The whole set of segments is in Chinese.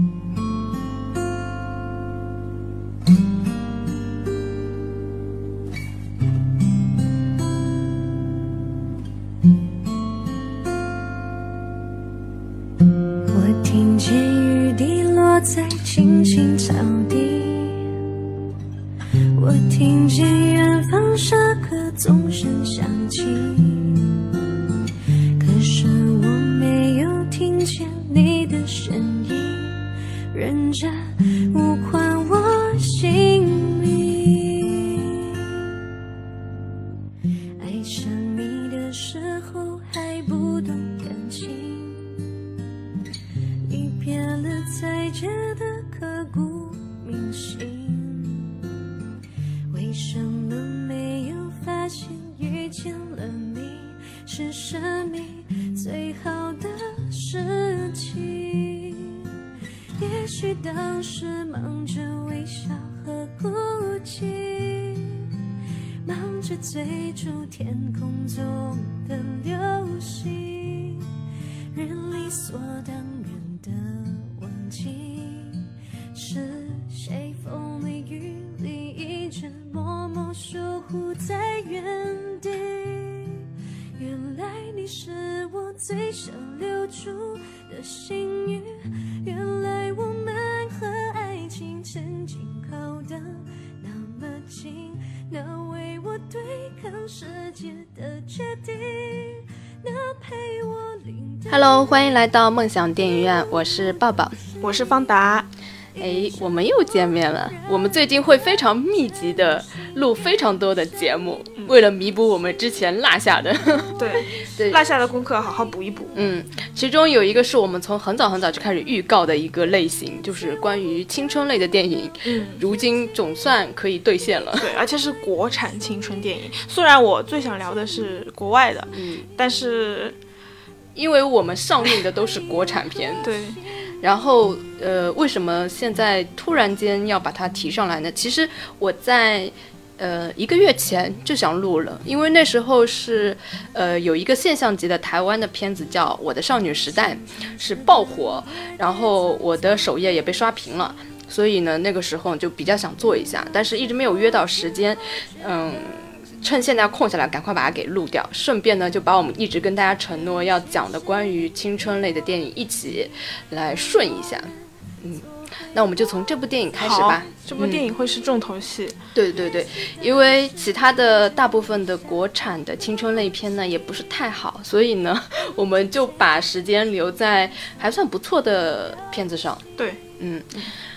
我欢迎来到梦想电影院，我是抱抱。我是方达，哎，我们又见面了。我们最近会非常密集的录非常多的节目，为了弥补我们之前落下的。对 对落下的功课好好补一补。嗯，其中有一个是我们从很早很早就开始预告的一个类型，就是关于青春类的电影。嗯，如今总算可以兑现了。对，而且是国产青春电影。虽然我最想聊的是国外的，嗯，但是因为我们上映的都是国产片，对，然后，呃，为什么现在突然间要把它提上来呢？其实我在呃一个月前就想录了，因为那时候是呃有一个现象级的台湾的片子叫《我的少女时代》，是爆火，然后我的首页也被刷屏了。所以呢，那个时候就比较想做一下，但是一直没有约到时间，嗯，趁现在空下来，赶快把它给录掉，顺便呢就把我们一直跟大家承诺要讲的关于青春类的电影一起来顺一下，嗯，那我们就从这部电影开始吧。这部电影会是重头戏。对对对，因为其他的大部分的国产的青春类片呢也不是太好，所以呢，我们就把时间留在还算不错的片子上。对，嗯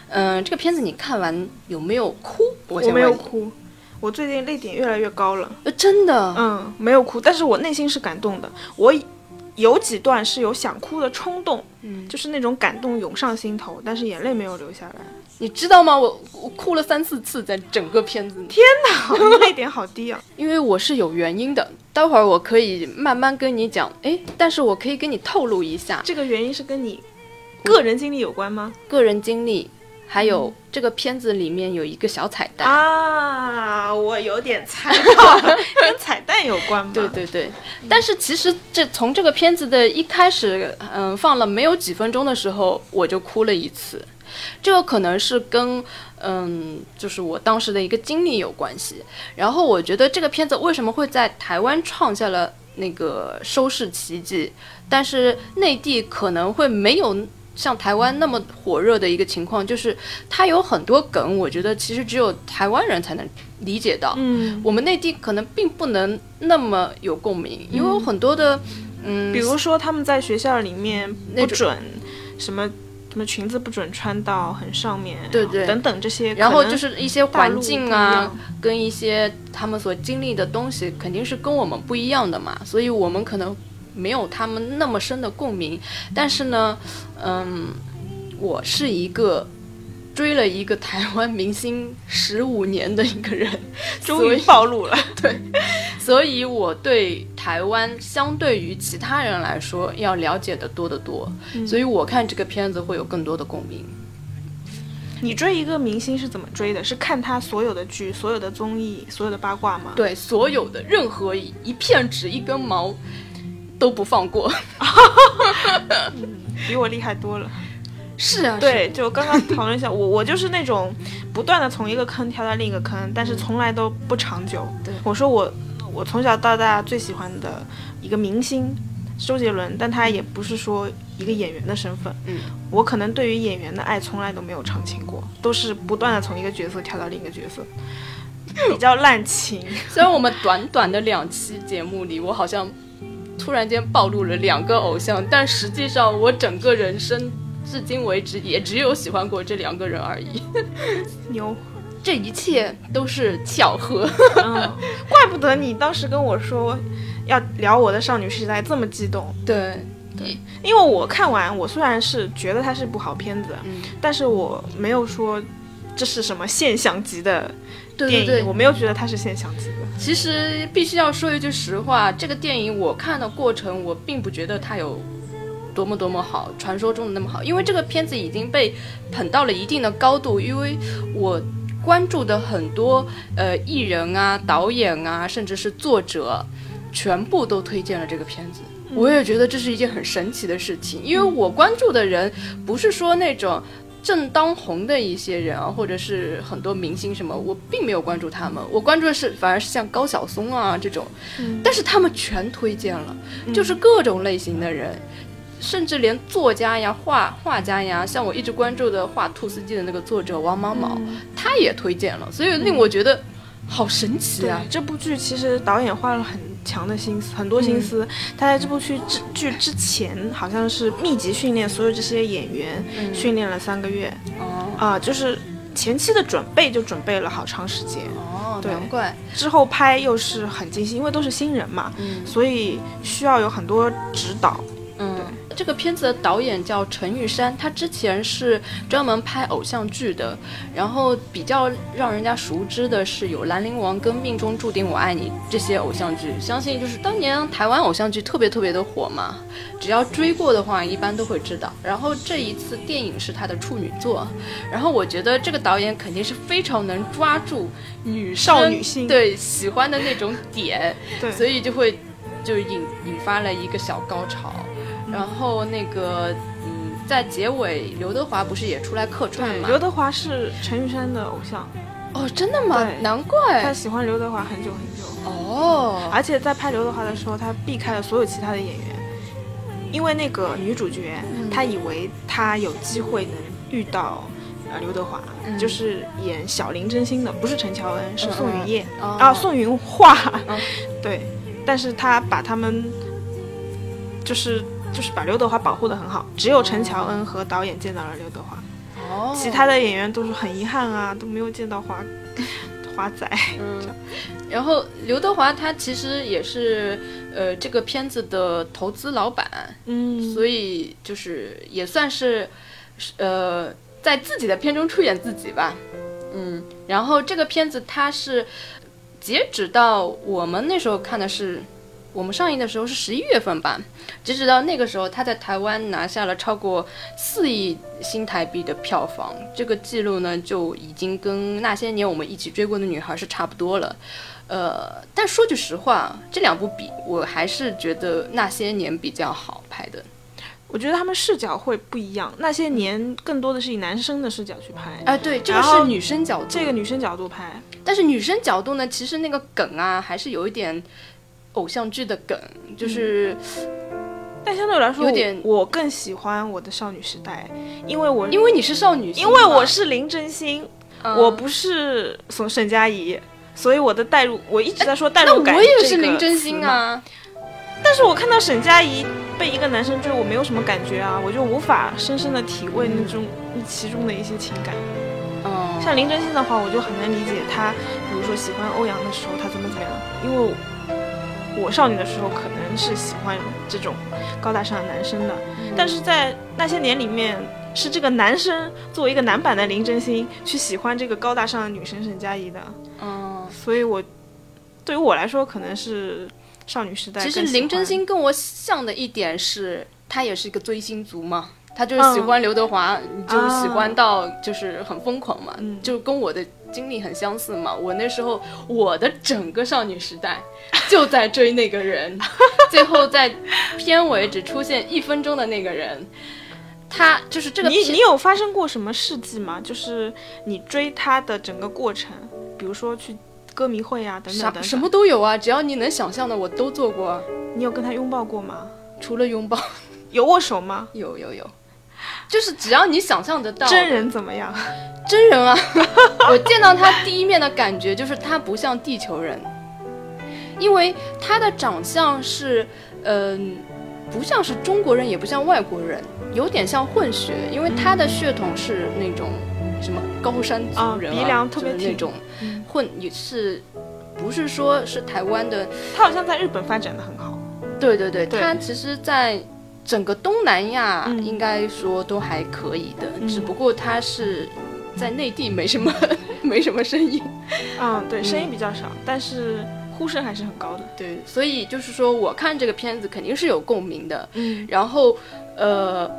嗯、这个片子你看完有没有哭？我我没。有哭，我最近泪点越来越高了。呃，真的，嗯，没有哭，但是我内心是感动的。我有几段是有想哭的冲动，嗯，就是那种感动涌上心头，但是眼泪没有流下来。你知道吗？我我哭了三四次，在整个片子里，天哪，你泪点好低啊！因为我是有原因的。待会儿我可以慢慢跟你讲，诶，但是我可以跟你透露一下这个原因是跟你个人经历有关吗？个人经历，还有这个片子里面有一个小彩蛋。啊，我有点猜到了，跟彩蛋有关吗？对对对，但是其实这从这个片子的一开始，嗯，放了没有几分钟的时候，我就哭了一次。这个可能是跟嗯，就是我当时的一个经历有关系。然后我觉得这个片子为什么会在台湾创下了那个收视奇迹，但是内地可能会没有像台湾那么火热的一个情况，就是它有很多梗，我觉得其实只有台湾人才能理解到。嗯，我们内地可能并不能那么有共鸣，因为有很多的，嗯，比如说他们在学校里面不准什么什么裙子不准穿到很上面，对对等等这些，然后就是一些环境啊，跟一些他们所经历的东西，肯定是跟我们不一样的嘛，所以我们可能没有他们那么深的共鸣。但是呢，嗯，我是一个追了一个台湾明星十五年的一个人，终于暴露了。对所以我对台湾相对于其他人来说要了解的多得多，嗯所以我看这个片子会有更多的共鸣。你追一个明星是怎么追的？是看他所有的剧、所有的综艺、所有的八卦吗？对所有的任何一一片纸一根毛都不放过。比我厉害多了。是啊，对，就刚刚讨论一下，我我就是那种不断的从一个坑跳到另一个坑，但是从来都不长久。对我说我我从小到大最喜欢的一个明星周杰伦，但他也不是说一个演员的身份。嗯，我可能对于演员的爱从来都没有长情过，都是不断的从一个角色跳到另一个角色，比较滥情。虽然我们短短的两期节目里，我好像突然间暴露了两个偶像，但实际上我整个人生至今为止也只有喜欢过这两个人而已。牛，这一切都是巧合。嗯，怪不得你当时跟我说要聊我的少女时代这么激动。对，因为我看完，我虽然是觉得它是部好片子，嗯，但是我没有说这是什么现象级的对，对对我。没有觉得它是现象级的。其实必须要说一句实话，这个电影我看的过程，我并不觉得它有多么多么好，传说中的那么好，因为这个片子已经被捧到了一定的高度，因为我。关注的很多呃艺人啊、导演啊，甚至是作者，全部都推荐了这个片子。我也觉得这是一件很神奇的事情，因为我关注的人不是说那种正当红的一些人啊，或者是很多明星什么，我并没有关注他们，我关注的是反而是像高晓松啊这种，但是他们全推荐了，就是各种类型的人。甚至连作家呀、画画家呀，像我一直关注的画《兔斯基》的那个作者王毛毛，他也推荐了，所以令我觉得好神奇对啊！这部剧其实导演花了很强的心思，很多心思。他在这部剧之剧之前，好像是密集训练所有这些演员，训练了三个月哦啊、就是前期的准备就准备了好长时间，哦，对难怪，之后拍又是很精心，因为都是新人嘛，嗯所以需要有很多指导。嗯，这个片子的导演叫陈玉珊，他之前是专门拍偶像剧的，然后比较让人家熟知的是有《兰陵王》跟《命中注定我爱你》这些偶像剧，相信就是当年台湾偶像剧特别特别的火嘛，只要追过的话，一般都会知道。然后这一次电影是他的处女作，然后我觉得这个导演肯定是非常能抓住女生少女心对喜欢的那种点，对，所以就会就引引发了一个小高潮，然后那个嗯，在结尾刘德华不是也出来客串对，嘛？刘德华是陈玉珊的偶像，哦，真的吗？难怪他喜欢刘德华很久很久，哦，而且在拍刘德华的时候，他避开了所有其他的演员，因为那个女主角，嗯她以为她有机会能遇到。呃，刘德华、嗯就是演小林真心的，不是陈乔恩，是宋云烨、哦啊，宋云画，嗯 对，但是他把他们就是就是把刘德华保护的很好，只有陈乔恩和导演见到了刘德华，哦，其他的演员都是很遗憾啊，都没有见到华 华仔。嗯，然后刘德华他其实也是呃这个片子的投资老板，嗯。所以就是也算是呃在自己的片中出演自己吧，嗯，然后这个片子它是截止到我们那时候看的是。我们上映的时候是十一月份吧，截止到那个时候，他在台湾拿下了超过四亿新台币的票房，这个记录呢就已经跟那些年我们一起追过的女孩是差不多了。呃，但说句实话，这两部比，我还是觉得那些年比较好拍的。我觉得他们视角会不一样，那些年更多的是以男生的视角去拍，哎、对，这个是女生角度，这个女生角度拍，但是女生角度呢，其实那个梗啊，还是有一点偶像剧的梗，就是但相对来说，有点我我更喜欢我的少女时代，因为我因为你是少女，因为我是林真心，嗯。我不是沈沈佳宜，所以我的代入，我一直在说代入感。我也是林真心，啊，但是我看到沈佳宜被一个男生追，我没有什么感觉啊，我就无法深深的体味那种其中的一些情感。嗯，像林真心的话，我就很难理解她，比如说喜欢欧阳的时候，他怎么怎么样，因为我我少女的时候可能是喜欢这种高大上的男生的，但是在那些年里面，是这个男生作为一个男版的林真心去喜欢这个高大上的女生沈佳宜的，嗯，所以我对于我来说可能是少女时代其。实林真心跟我像的一点是，她也是一个追星族嘛。她就是喜欢刘德华，你就喜欢到就是很疯狂嘛，嗯。就跟我的经历很相似嘛。我那时候我的整个少女时代就在追那个人，最后在片尾只出现一分钟的那个人，他就是这个你你有发生过什么事迹吗？就是你追他的整个过程，比如说去歌迷会啊，等等等等。什么？都有啊，只要你能想象的我都做过啊，你有跟他拥抱过吗？除了拥抱，有握手吗？有有有，就是只要你想象得到真人怎么样？真人啊！我见到他第一面的感觉就是他不像地球人，因为他的长相是，嗯、不像是中国人，也不像外国人，有点像混血，因为他的血统是那种什么高山族人啊鼻梁特别挺就是那种嗯混，也是不是说是台湾的？他好像在日本发展的很好。对对对，对他其实，在整个东南亚嗯应该说都还可以的，嗯只不过它是在内地没什么 没什么声音。嗯，对，声音比较少，但是呼声还是很高的。对，所以就是说，我看这个片子肯定是有共鸣的。嗯然后，呃，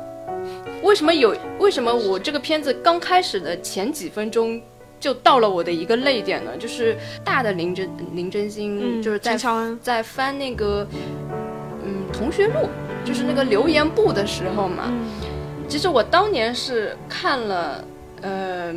为什么有？为什么我这个片子刚开始的前几分钟就到了我的一个泪点呢？就是大的林真林真心，嗯，就是在。在翻那个嗯同学录，就是那个留言簿的时候嘛。嗯其实我当年是看了，呃。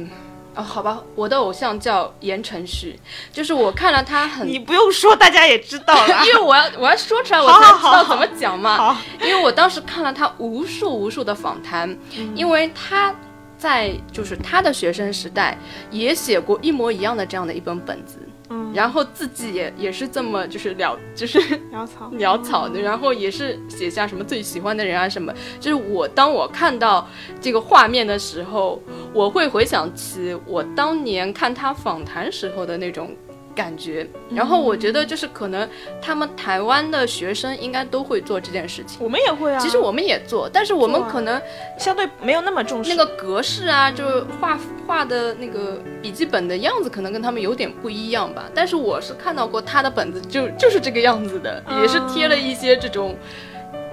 哦，好吧，我的偶像叫言承旭，就是我看了他很你不用说，大家也知道了。因为我要我要说出来，我才知道怎么讲嘛。好，因为我当时看了他无数无数的访谈，因为他在就是他的学生时代也写过一模一样的这样的一本本子，嗯，然后自己也也是这么就是潦 就是潦草，潦草的，然后也是写下什么最喜欢的人啊什么。就是我当我看到这个画面的时候，我会回想起我当年看他访谈时候的那种。感觉，然后我觉得就是可能他们台湾的学生应该都会做这件事情。我们也会啊。其实我们也做，但是我们可能相对没有那么重视那个格式啊，就是画画的那个笔记本的样子，可能跟他们有点不一样吧。但是我是看到过他的本子就就是这个样子的，嗯也是贴了一些这种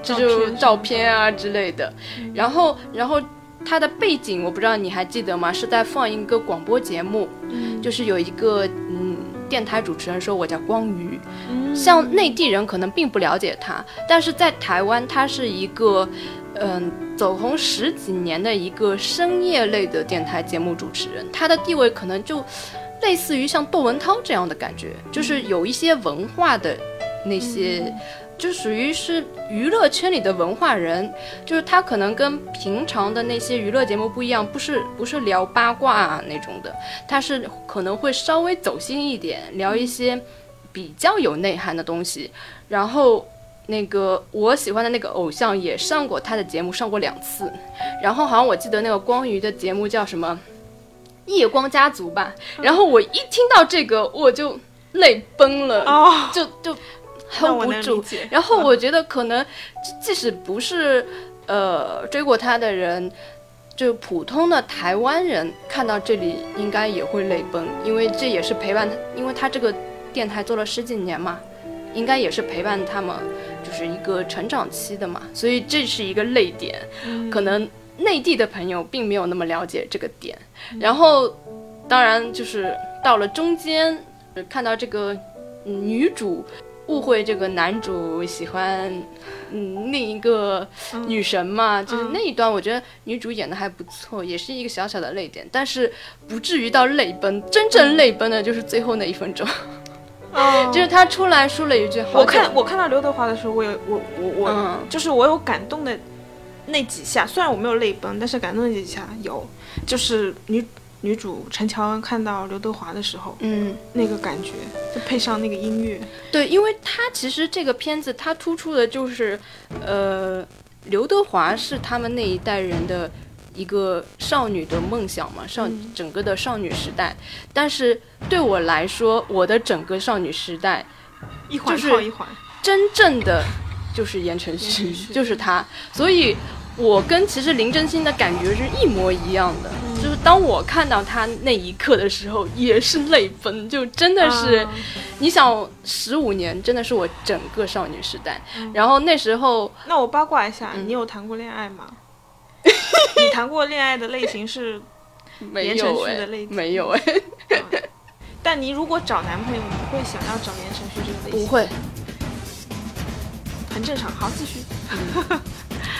这照片种照片啊之类的。然后，然后他的背景我不知道你还记得吗？是在放一个广播节目，嗯就是有一个嗯电台主持人说我叫光宇，嗯。像内地人可能并不了解他，但是在台湾，他是一个，嗯、走红十几年的一个深夜类的电台节目主持人，他的地位可能就类似于像窦文涛这样的感觉，就是有一些文化的那些。就属于是娱乐圈里的文化人，就是他可能跟平常的那些娱乐节目不一样，不是不是聊八卦啊那种的，他是可能会稍微走心一点，聊一些比较有内涵的东西。然后那个我喜欢的那个偶像也上过他的节目，上过两次。然后好像我记得那个光宇的节目叫什么《夜光家族》吧。然后我一听到这个我就泪崩了，哦，就就那 hold 不住。然后我觉得可能即使不是呃追过他的人，就普通的台湾人看到这里应该也会泪崩，因为这也是陪伴他，因为他这个电台做了十几年嘛，应该也是陪伴他们就是一个成长期的嘛，所以这是一个泪点，可能内地的朋友并没有那么了解这个点，然后当然就是到了中间看到这个嗯女主。误会这个男主喜欢，嗯，另一个女神嘛，就是那一段，我觉得女主演的还不错，也是一个小小的泪点，但是不至于到泪崩。真正泪崩的就是最后那一分钟，哦。就是他出来说了一句：“好我久看我看到刘德华的时候，我有我我我、嗯。就是我有感动的那几下，虽然我没有泪崩，但是感动的几下有，就是女女主陈乔恩看到刘德华的时候嗯，那个感觉，就配上那个音乐，对，因为他其实这个片子它突出的就是，呃，刘德华是他们那一代人的一个少女的梦想嘛，少嗯整个的少女时代。但是对我来说，我的整个少女时代一环就一环。真正的就是言承旭就是他。所以，我跟其实林真心的感觉是一模一样的。就是当我看到他那一刻的时候，也是泪奔，就真的是。啊你想，十五年真的是我整个少女时代。然后那时候，那我八卦一下，嗯你有谈过恋爱吗？你谈过恋爱的类型是，没言承有的类，型没有哎，但你如果找男朋友，你会想要找言承旭这个类型？不，会。很正常。好，继续。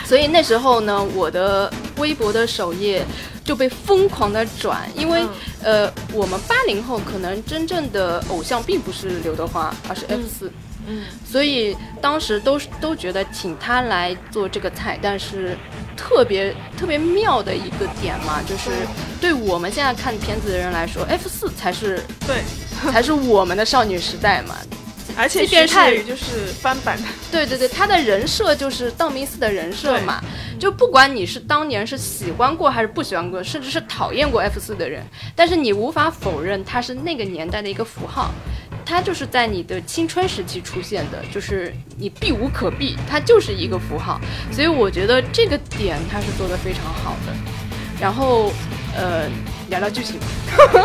所以那时候呢，我的微博的首页就被疯狂的转，因为、呃，我们八零后可能真正的偶像并不是刘德华，而是 F 四、嗯。所以当时都都觉得请他来做这个菜，但是特别特别妙的一个点嘛，就是对我们现在看片子的人来说，F 四才是对，才是我们的少女时代嘛。而且即便徐太宇就是翻版的，对对对，他的人设就是道明寺的人设嘛，就不管你是当年是喜欢过还是不喜欢过，甚至是讨厌过 F 四的人，但是你无法否认他是那个年代的一个符号，他就是在你的青春时期出现的，就是你避无可避，他就是一个符号，所以我觉得这个点他是做的非常好的。然后，呃，聊聊剧情吧。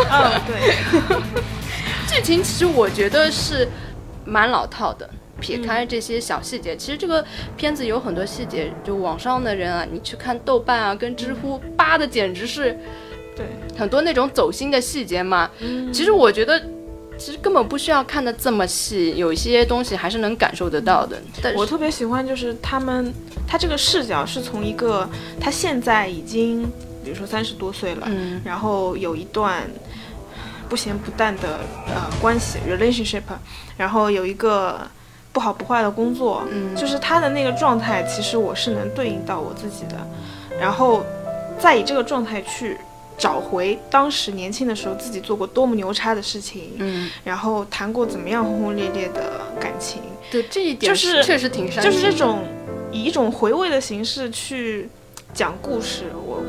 嗯，对，剧情其实我觉得是蛮老套的。撇开这些小细节，其实这个片子有很多细节，就网上的人啊，你去看豆瓣啊，跟知乎扒的简直是对，很多那种走心的细节嘛。嗯其实我觉得，其实根本不需要看的这么细，有一些东西还是能感受得到的。但是，我特别喜欢就是他们，他这个视角是从一个他现在已经，比如说三十多岁了，嗯然后有一段不咸不淡的呃关系 relationship，然后有一个不好不坏的工作，嗯。就是他的那个状态，其实我是能对应到我自己的，然后再以这个状态去找回当时年轻的时候自己做过多么牛叉的事情，嗯，然后谈过怎么样轰轰烈烈的感情，对这一点就是确实挺伤就是这种以一种回味的形式去讲故事，我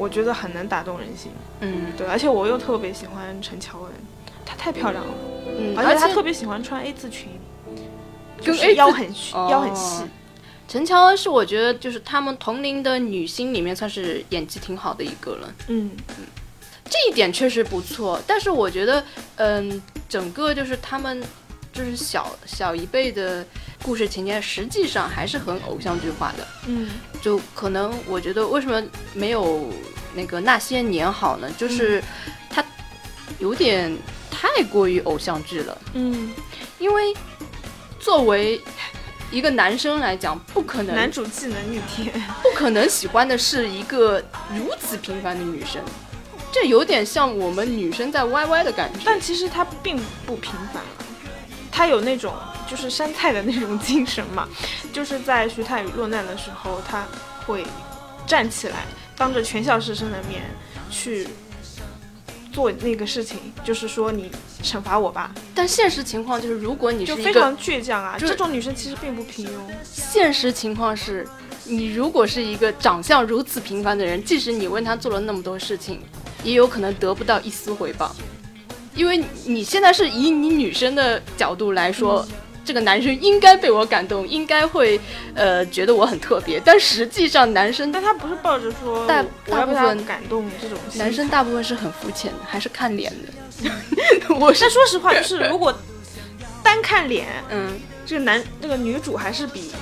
我觉得很能打动人心。嗯对，而且我又特别喜欢陈乔恩，她太漂亮了，嗯，而且她特别喜欢穿 A 字裙，就是腰很腰很细。陈乔恩是我觉得就是他们同龄的女星里面算是演技挺好的一个了。嗯，这一点确实不错，但是我觉得，嗯，整个就是他们就是小小一辈的故事情节，实际上还是很偶像剧化的。嗯就可能我觉得为什么没有那个那些年好呢？就是它有点太过于偶像剧了，嗯，因为作为一个男生来讲，不可能男主技能逆天。不可能喜欢的是一个如此平凡的女生，这有点像我们女生在 YY 的感觉。但其实她并不平凡啊，她有那种就是山菜的那种精神嘛，就是在徐太宇落难的时候，她会站起来，当着全校师生的面去做那个事情，就是说你惩罚我吧，但现实情况就是，如果你是一个就非常倔强啊。这种女生其实并不平庸，现实情况是，你如果是一个长相如此平凡的人，即使你为他做了那么多事情，也有可能得不到一丝回报，因为你现在是以你女生的角度来说。这个男生应该被我感动，应该会，呃，觉得我很特别。但实际上，男生但他不是抱着说大大部分感动这种男生大部分是很肤浅的，还是看脸的。我是但说实话，就是如果单看脸，嗯，这个男这个女主还是比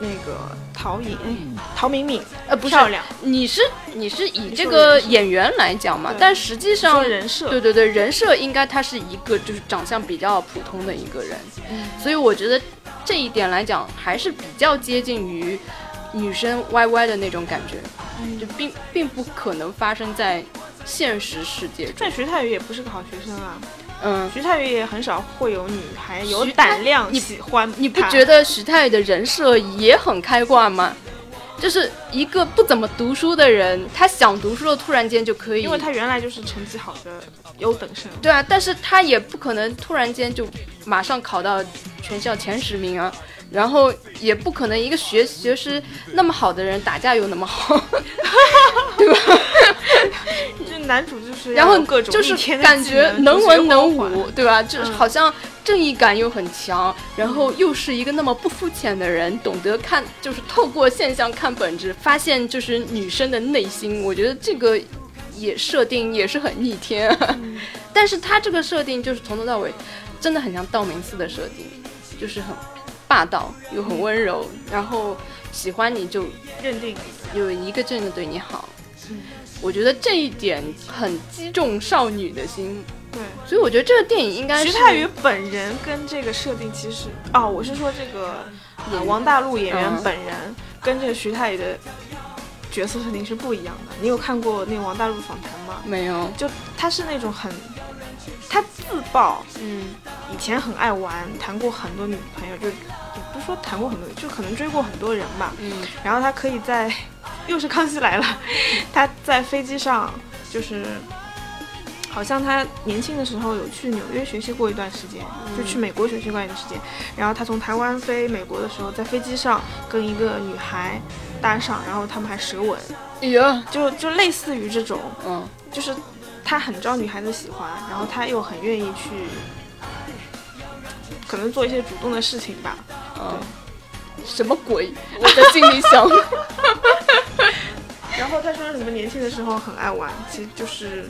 那个陶颖、哎陶敏敏呃，不是漂亮，你是你是以这个演员来讲嘛，但实际上人设。对对对，人设应该他是一个就是长相比较普通的一个人，嗯。所以我觉得这一点来讲还是比较接近于女生 YY 的那种感觉，嗯。就并并不可能发生在现实世界中。但徐太宇也不是个好学生啊，嗯，徐太宇也很少会有女孩有胆量喜欢你不觉得徐太宇的人设也很开挂吗？就是一个不怎么读书的人，他想读书了，突然间就可以，因为他原来就是成绩好的优等生，对啊，但是他也不可能突然间就马上考到全校前十名啊，然后也不可能一个学学识那么好的人打架又那么好，对吧？这男主就是然后各种就是感觉能文能武，对吧？就好像正义感又很强，然后又是一个那么不肤浅的人，懂得看，就是透过现象看本质，发现就是女生的内心。我觉得这个也设定也是很逆天、啊，嗯。但是他这个设定就是从头到尾真的很像道明寺的设定，就是很霸道又很温柔，然后喜欢你就认定有一个真的对你好。嗯我觉得这一点很击中少女的心，对。所以我觉得这个电影应该是徐太宇本人跟这个设定其实哦，我是说这个、呃、王大陆演员嗯本人跟这个徐太宇的角色设定是不一样的。你有看过那个王大陆访谈吗？没有，就他是那种很，他自曝嗯。以前很爱玩，谈过很多女朋友，就也不是说谈过很多，就可能追过很多人吧。嗯。然后他可以在，又是康熙来了，他在飞机上就是，好像他年轻的时候有去纽约学习过一段时间，就去美国学习过一段时间。然后他从台湾飞美国的时候，在飞机上跟一个女孩搭上，然后他们还舌吻，哎呀，就就类似于这种，嗯。就是他很招女孩子喜欢，然后他又很愿意去，可能做一些主动的事情吧。嗯，什么鬼？我在心里想，然后他说什么年轻的时候很爱玩，其实就是，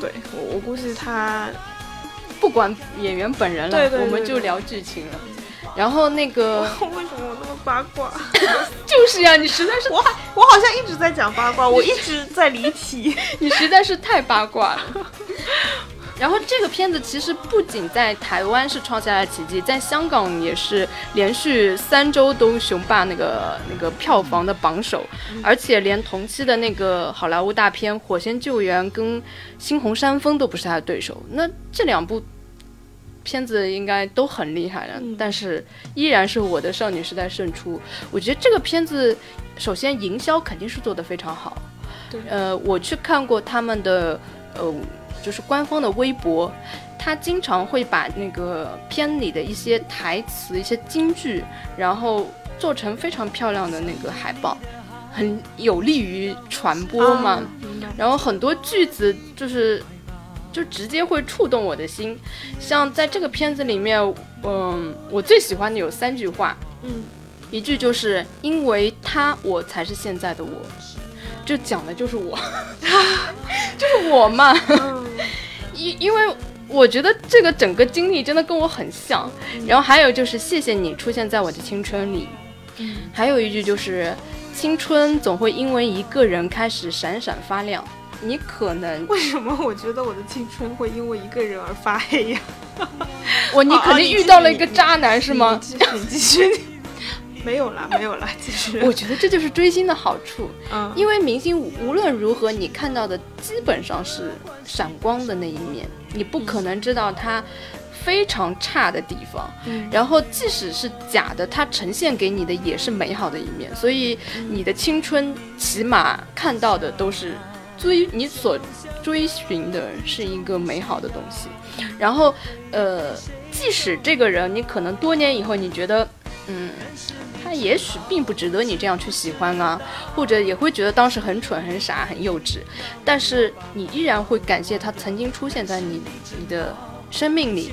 对我我估计他不管演员本人了，对对对我们就聊剧情了。然后那个 为什么我那么八卦？就是呀，你实在是我我好像一直在讲八卦，我一直在离题。你实在是太八卦了。然后这个片子其实不仅在台湾是创下了奇迹，在香港也是连续三周都雄霸那个那个票房的榜首，而且连同期的那个好莱坞大片《火线救援》跟《猩红山峰》都不是他的对手。那这两部片子应该都很厉害了，嗯但是依然是我的少女时代胜出。我觉得这个片子首先营销肯定是做得非常好，对呃，我去看过他们的呃，就是官方的微博，他经常会把那个片里的一些台词、一些金句，然后做成非常漂亮的那个海报，很有利于传播嘛。然后很多句子就是就直接会触动我的心，像在这个片子里面，嗯，我最喜欢的有三句话，嗯，一句就是因为他，我才是现在的我，就讲的就是我，就是我嘛，嗯。因因为。我觉得这个整个经历真的跟我很像，然后还有就是谢谢你出现在我的青春里，还有一句就是青春总会因为一个人开始闪闪发亮，你可能为什么我觉得我的青春会因为一个人而发黑呀？我你肯定遇到了一个渣男是吗？你继续，你继续。没有啦，没有啦，继续。我觉得这就是追星的好处，嗯，因为明星无无论如何，你看到的基本上是闪光的那一面，你不可能知道他非常差的地方。嗯然后即使是假的，它呈现给你的也是美好的一面，所以你的青春起码看到的都是追你所追寻的是一个美好的东西。然后，呃，即使这个人你可能多年以后你觉得，嗯。他也许并不值得你这样去喜欢啊，或者也会觉得当时很蠢、很傻、很幼稚，但是你依然会感谢他曾经出现在你你的生命里，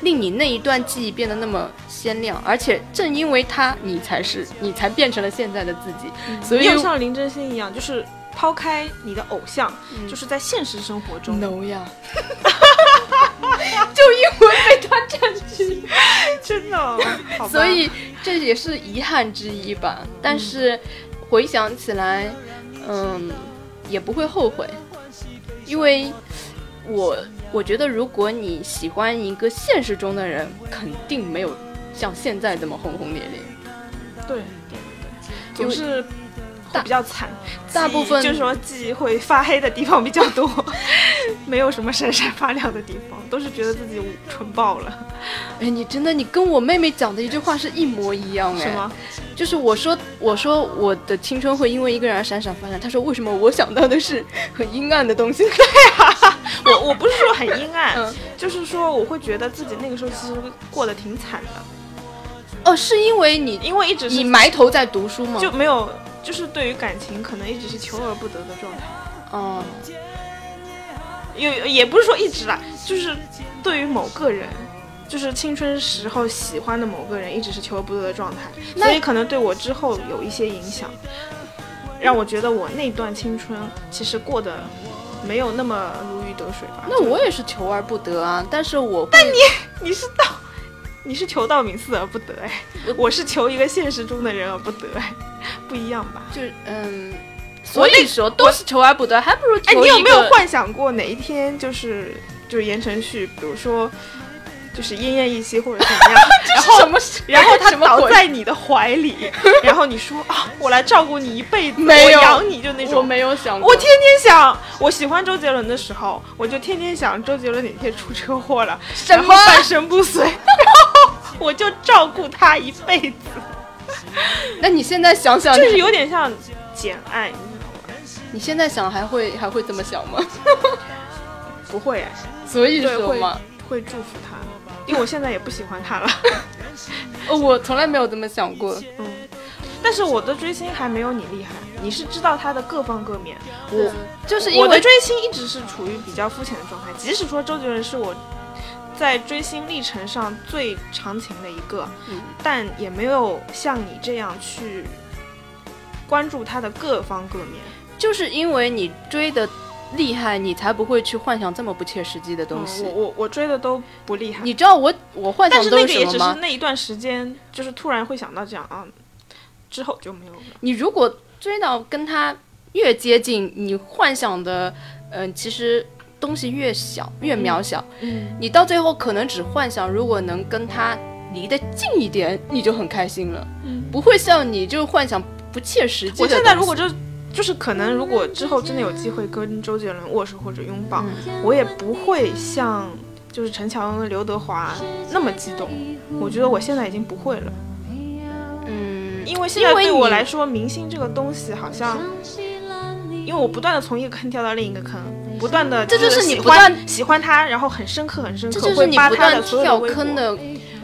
令你那一段记忆变得那么鲜亮，而且正因为他，你才是你才变成了现在的自己。所以又像林真心一样，就是抛开你的偶像，就是在现实生活中，no 呀，就因为被他占据，真的，所以这也是遗憾之一吧。但是回想起来，嗯，也不会后悔，因为我我觉得，如果你喜欢一个现实中的人，肯定没有像现在这么轰轰烈烈。对对对，总是会比较惨，大部分就是说记忆会发黑的地方比较多，没有什么闪闪发亮的地方，都是觉得自己蠢爆了，哎，你真的，你跟我妹妹讲的一句话是一模一样哎，什么？就是我说，我说我的青春会因为一个人而闪闪发亮。她说为什么我想到的是很阴暗的东西？对啊 我我不是说很阴暗，嗯就是说我会觉得自己那个时候其实过得挺惨的，哦，是因为你因为一直是你埋头在读书吗？就没有，就是对于感情可能一直是求而不得的状态。哦，也也不是说一直啦，就是对于某个人，就是青春时候喜欢的某个人，一直是求而不得的状态，那所以可能对我之后有一些影响，让我觉得我那段青春其实过得没有那么如鱼得水吧。那我也是求而不得啊，但是我但你你是道，你是求道明寺而不得哎，我是求一个现实中的人而不得哎，不一样吧？就嗯，所以说都是求而不得，还不如哎。你有没有幻想过哪一天就是就是言承旭，比如说就是奄奄一息或者怎么样，然后什么？然后他倒在你的怀里，然后你说啊，我来照顾你一辈子，没有我养你，就那我种。没有想过，我天天想，我喜欢周杰伦的时候，我就天天想周杰伦哪天出车祸了，什么半身不遂，我就照顾他一辈子，那你现在想想，就是有点像简爱，你知道吗？你现在想还会还会这么想吗？不会哎，所以说嘛，会祝福他，因为我现在也不喜欢他了。哦，我从来没有这么想过。嗯，但是我的追星还没有你厉害，你是知道他的各方各面。我就是因为我的追星一直是处于比较肤浅的状态，即使说周杰伦是我在追星历程上最长情的一个，嗯但也没有像你这样去关注他的各方各面。就是因为你追的厉害，你才不会去幻想这么不切实际的东西。嗯、我我我追的都不厉害，你知道我我幻但是想都那个也只是是什么吗？那一段时间，就是突然会想到这样啊，之后就没有了。你如果追到跟他越接近，你幻想的，嗯、其实东西越小越渺小，嗯，你到最后可能只幻想，如果能跟他离得近一点，你就很开心了。嗯不会像你就幻想不切实际的我。现在如果就就是可能，如果之后真的有机会跟周杰伦握手或者拥抱，嗯我也不会像就是陈乔恩、刘德华那么激动。我觉得我现在已经不会了，嗯，因为现在对我来说，明星这个东西好像，因为我不断的从一个坑跳到另一个坑，不断的这就是你不断喜欢他，然后很深刻很深刻，这就是你不断跳坑的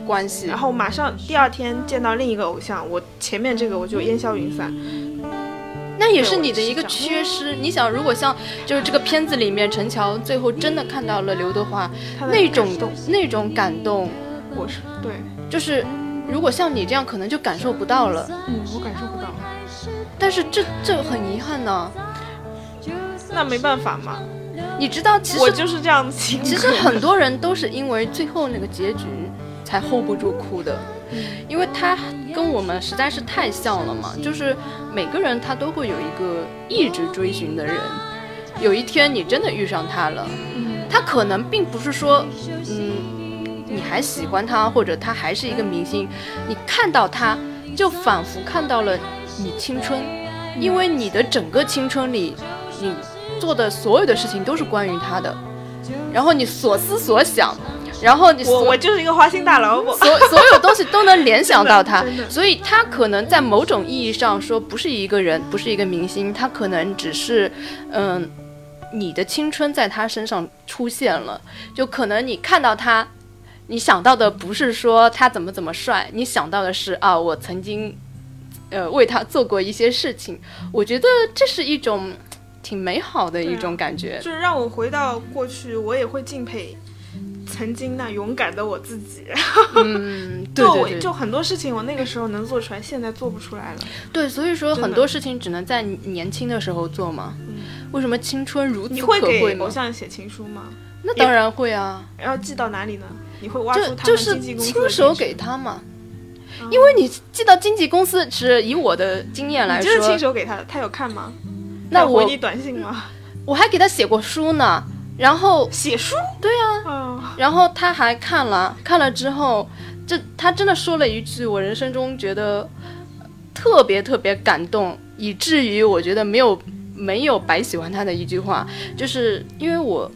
关系。然后马上第二天见到另一个偶像，我前面这个我就烟消云散。那也是你的一个缺失。你想，如果像就是这个片子里面，陈乔最后真的看到了刘德华那种那种感动，我是对，就是如果像你这样，可能就感受不到了。嗯，我感受不到。但是这这很遗憾呢。那没办法嘛，你知道，其实我就是这样的性格。其实很多人都是因为最后那个结局才 hold 不住哭的，因为他跟我们实在是太像了嘛。就是每个人他都会有一个一直追寻的人，有一天你真的遇上他了，他可能并不是说，嗯，你还喜欢他，或者他还是一个明星，你看到他就仿佛看到了你青春，因为你的整个青春里，你做的所有的事情都是关于他的，然后你所思所想，然后你我所我就是一个花心大萝卜。所所有东西 都能联想到他。所以他可能在某种意义上说不是一个人，不是一个明星，他可能只是，嗯，你的青春在他身上出现了，就可能你看到他，你想到的不是说他怎么怎么帅，你想到的是啊，我曾经，呃，为他做过一些事情，我觉得这是一种挺美好的一种感觉。就是让我回到过去，我也会敬佩曾经那勇敢的我自己。嗯，对就对对，我就很多事情我那个时候能做出来，现在做不出来了。对，所以说很多事情只能在年轻的时候做嘛。为什么青春如此你可会给偶？像写情书吗？那当然会啊，然后寄到哪里呢？你会挖就出他们就是经纪公司的亲手给他嘛。因为你寄到经纪公司，是以我的经验来你就是亲，手给他的，他有看吗？那我回你短信吗？我还给他写过书呢。然后，写书？对啊，嗯，然后他还看了，看了之后，这他真的说了一句我人生中觉得特别特别感动，以至于我觉得没有没有白喜欢他的一句话，就是因为我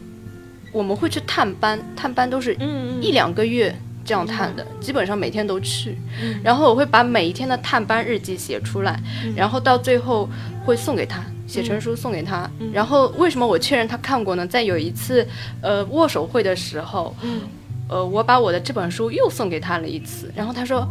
我们会去探班，探班都是嗯一两个月这样探的，基本上每天都去，然后我会把每一天的探班日记写出来，然后到最后会送给他。写成书送给他，然后为什么我确认他看过呢？在有一次，呃，握手会的时候，嗯呃，我把我的这本书又送给他了一次，然后他说：“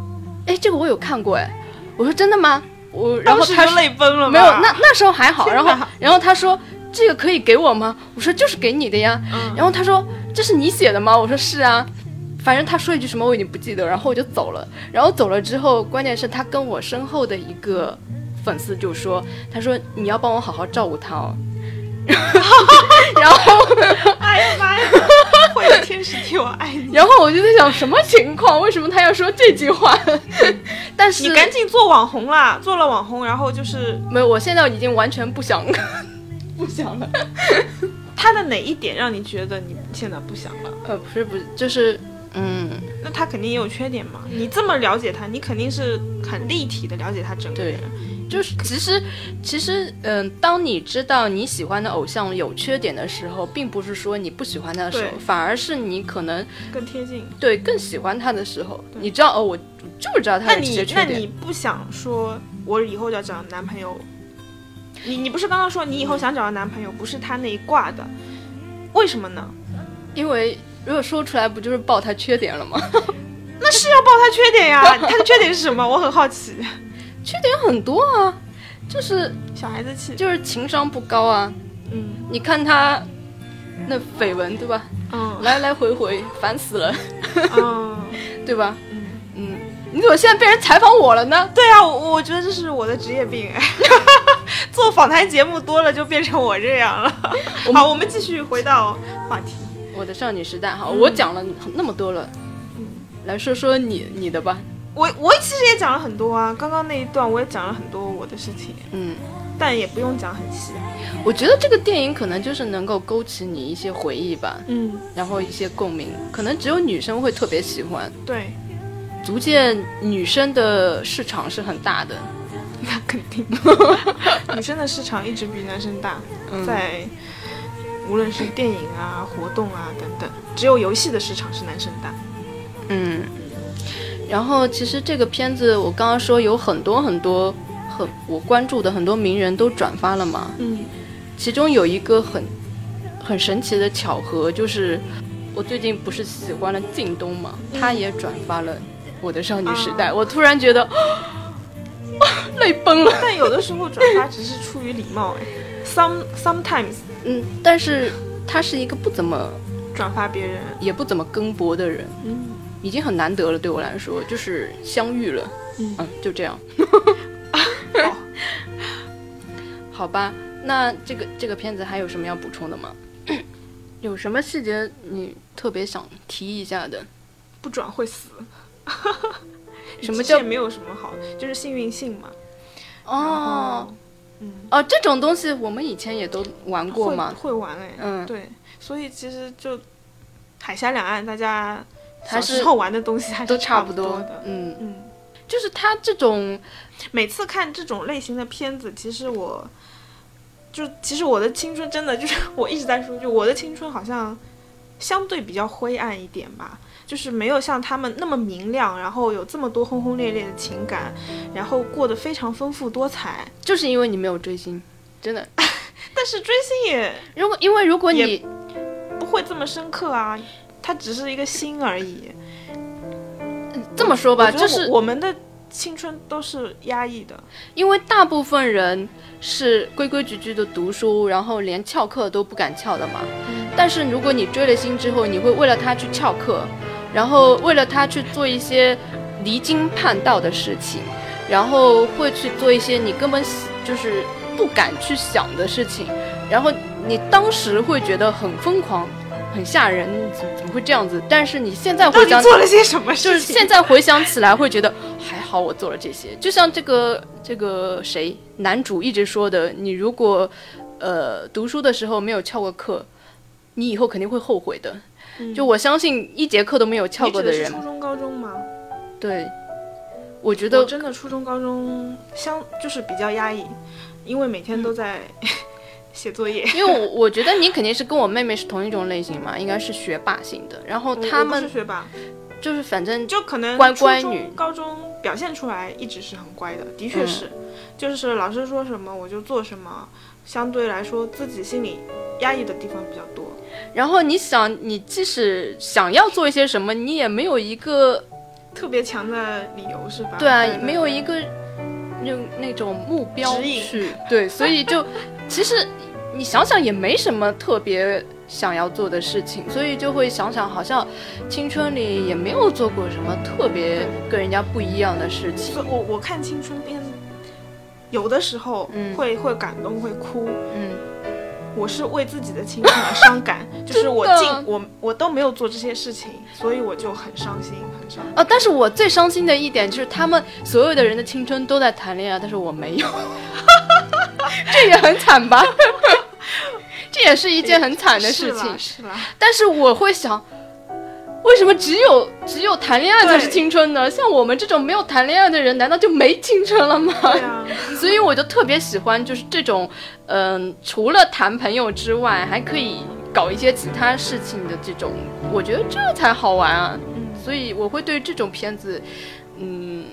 哎，这个我有看过。”哎，我说：“真的吗？”我然后他说泪奔了吧没有，那那时候还好。然后然后他说：“这个可以给我吗？”我说：“就是给你的呀。嗯然后他说：“这是你写的吗？”我说：“是啊。”反正他说一句什么我已经不记得，然后我就走了。然后走了之后，关键是他跟我身后的一个粉丝就说：“他说你要帮我好好照顾他哦。” 然后，哎呀妈呀！会有天使替我爱你。然后我就在想什么情况？为什么他要说这句话？但是你赶紧做网红啦！做了网红，然后就是没有，我现在已经完全不想不想了。他的哪一点让你觉得你现在不想了？呃，不是不是，就是嗯，那他肯定也有缺点嘛。你这么了解他，你肯定是很立体的了解他整个人。就是其实其实嗯、当你知道你喜欢的偶像有缺点的时候，并不是说你不喜欢他的时候，反而是你可能更贴近。对更喜欢他的时候，你知道哦，我就是知道他那的这些你那缺点。你不想说，我以后要找男朋友？你你不是刚刚说你以后想找的男朋友不是他那一挂的？为什么呢？因为如果说出来，不就是爆他缺点了吗？那是要报他缺点呀，他的缺点是什么？我很好奇。缺点很多啊，就是小孩子气，就是情商不高啊。嗯你看他那绯闻对吧？嗯来来回回，烦死了，嗯对吧？嗯，嗯，你怎么现在被人采访我了呢？对啊，我我觉得这是我的职业病哎。做访谈节目多了，就变成我这样了。好，我们继续回到话题。我的少女时代哈，嗯我讲了那么多了，嗯来说说你你的吧。我我其实也讲了很多啊，刚刚那一段我也讲了很多我的事情，嗯，但也不用讲很细。我觉得这个电影可能就是能够勾起你一些回忆吧，嗯，然后一些共鸣，可能只有女生会特别喜欢，对，足见女生的市场是很大的。那肯定。女生的市场一直比男生大，嗯在无论是电影啊、活动啊等等，只有游戏的市场是男生大。嗯，然后其实这个片子我刚刚说有很多很多很我关注的很多名人都转发了嘛，嗯。其中有一个很很神奇的巧合，就是我最近不是喜欢了靳东嘛，他也转发了我的少女时代，啊。我突然觉得 泪崩了。但有的时候转发只是出于礼貌，哎，some sometimes 嗯，但是他是一个不怎么转发别人，也不怎么更博的人，嗯已经很难得了，对我来说，就是相遇了，嗯嗯，就这样。好好吧，那这个这个片子还有什么要补充的吗？有什么细节你特别想提一下的？不转会死。什么叫没有什么好，就是幸运性嘛。哦，嗯，哦，这种东西我们以前也都玩过会嘛。会玩哎，嗯对，所以其实就海峡两岸大家小时候玩的东西还是都差不不多的。嗯，嗯，就是他这种，每次看这种类型的片子，其实我就其实我的青春真的就是我一直在说，就我的青春好像相对比较灰暗一点吧。就是没有像他们那么明亮，然后有这么多轰轰烈烈的情感，然后过得非常丰富多彩。就是因为你没有追星，真的。但是追星也如果因为如果你不会这么深刻啊，它只是一个心而已。这么说吧，就是我们的青春都是压抑的。因为大部分人是规规矩矩的读书，然后连翘课都不敢翘的嘛。但是如果你追了星之后，你会为了他去翘课，然后为了他去做一些离经叛道的事情，然后会去做一些你根本就是不敢去想的事情，然后你当时会觉得很疯狂。很吓人，怎怎么会这样子？但是你现在回想，做了些什么事情？就是现在回想起来，会觉得还好我做了这些。就像这个这个谁男主一直说的，你如果呃读书的时候没有翘过课，你以后肯定会后悔的。嗯就我相信一节课都没有翘你过人的人初，中、高中吗？对，我觉我得真的初中、高中相就是比较压抑，因为每天都在写作业。因为我我觉得你肯定是跟我妹妹是同一种类型嘛，应该是学霸型的。然后他们是学霸，就是反正就可能乖乖女高中表现出来一直是很乖的，的确嗯是，就是老师说什么我就做什么，相对来说自己心里压抑的地方比较多。然后你想，你即使想要做一些什么，你也没有一个特别强的理由是吧？对啊，对没有一个用那种目标去对，所以就其实你想想也没什么特别想要做的事情，所以就会想想好像青春里也没有做过什么特别跟人家不一样的事情。我我看青春片，有的时候嗯。会、会感动会哭，嗯，我是为自己的青春而伤感，就是我尽我我都没有做这些事情，所以我就很伤心，很伤心。哦，但是我最伤心的一点就是他们所有的人的青春都在谈恋爱，但是我没有，这也很惨吧？这也是一件很惨的事情。是啦，是啦但是我会想，为什么只有只有谈恋爱才是青春呢？像我们这种没有谈恋爱的人，难道就没青春了吗？所以我就特别喜欢，就是这种，嗯、除了谈朋友之外，还可以搞一些其他事情的这种，我觉得这才好玩啊。嗯所以我会对这种片子，嗯，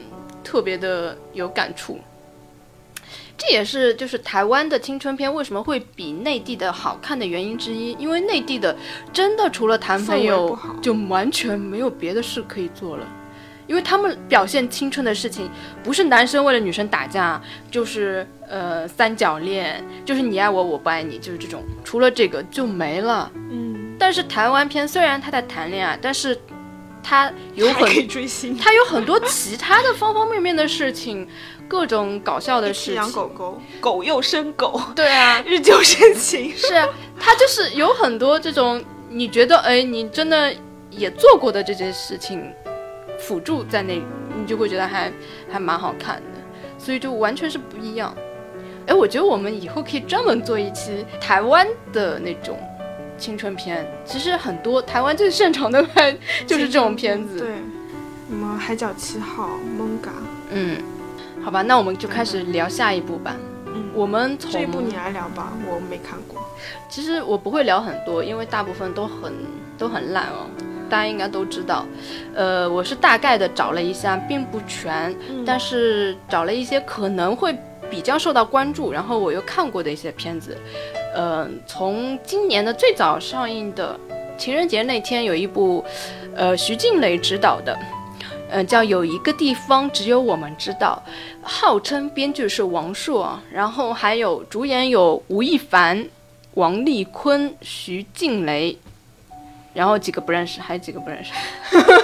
特别的有感触。这也是就是台湾的青春片为什么会比内地的好看的原因之一，因为内地的真的除了谈朋友，就完全没有别的事可以做了。因为他们表现青春的事情，不是男生为了女生打架，就是呃三角恋，就是你爱我我不爱你，就是这种，除了这个就没了。嗯，但是台湾片虽然他在谈恋爱，但是他有很追星，他有很多其他的方方面面的事情，各种搞笑的事情养。狗狗，狗又生狗，对啊，日久生情。是啊，他就是有很多这种你觉得哎，你真的也做过的这件事情辅助在那，你就会觉得还还蛮好看的，所以就完全是不一样。哎，我觉得我们以后可以专门做一期台湾的那种青春片，其实很多台湾最擅长的拍 就是这种片子。对，什么《海角七号》、《蒙嘎》，嗯，好吧，那我们就开始聊下一部吧。嗯，我们从这一部你来聊吧，我没看过。其实我不会聊很多，因为大部分都很都很烂哦，大家应该都知道。呃，我是大概的找了一下，并不全，嗯但是找了一些可能会比较受到关注，然后我又看过的一些片子。呃，从今年的最早上映的情人节那天有一部，呃，徐静蕾执导的。呃，叫有一个地方只有我们知道，号称编剧是王朔，然后还有主演有吴亦凡、王丽坤、徐静蕾，然后几个不认识，还有几个不认识。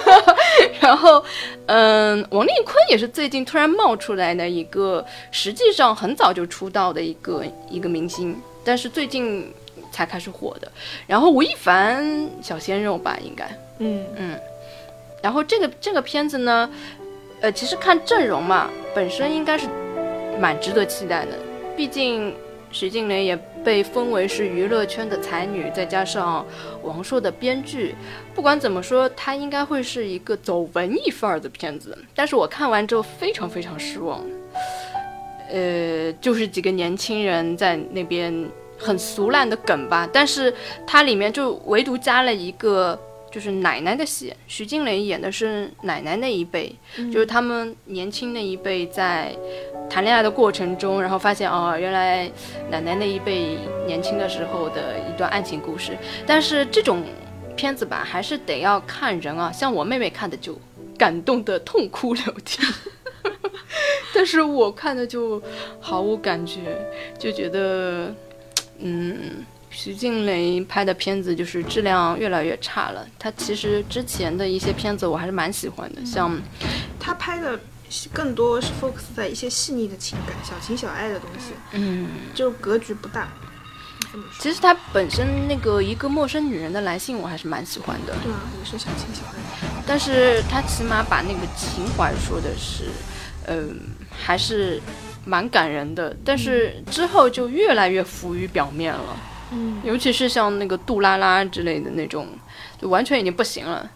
然后，嗯，王丽坤也是最近突然冒出来的一个，实际上很早就出道的一个一个明星，但是最近才开始火的。然后吴亦凡小鲜肉吧，应该。嗯嗯然后这个这个片子呢，呃，其实看阵容嘛，本身应该是蛮值得期待的。毕竟徐静蕾也被封为是娱乐圈的才女，再加上王朔的编剧，不管怎么说，它应该会是一个走文艺范儿的片子。但是我看完之后非常非常失望。呃，就是几个年轻人在那边很俗烂的梗吧，但是它里面就唯独加了一个就是奶奶的戏，徐静蕾演的是奶奶那一辈，就是他们年轻那一辈在谈恋爱的过程中，然后发现哦，原来奶奶那一辈年轻的时候的一段爱情故事。但是这种片子吧，还是得要看人啊，像我妹妹看的就感动的痛哭流涕。但是我看的就毫无感觉，就觉得，嗯，徐静蕾拍的片子就是质量越来越差了。她其实之前的一些片子我还是蛮喜欢的，像她拍的更多是 focus 在一些细腻的情感、小情小爱的东西，嗯，就格局不大。其实她本身那个一个陌生女人的来信我还是蛮喜欢的，对啊，也是小情小爱。但是她起码把那个情怀说的是，嗯、还是蛮感人的。但是之后就越来越浮于表面了。嗯，尤其是像那个杜拉拉之类的那种，就完全已经不行了。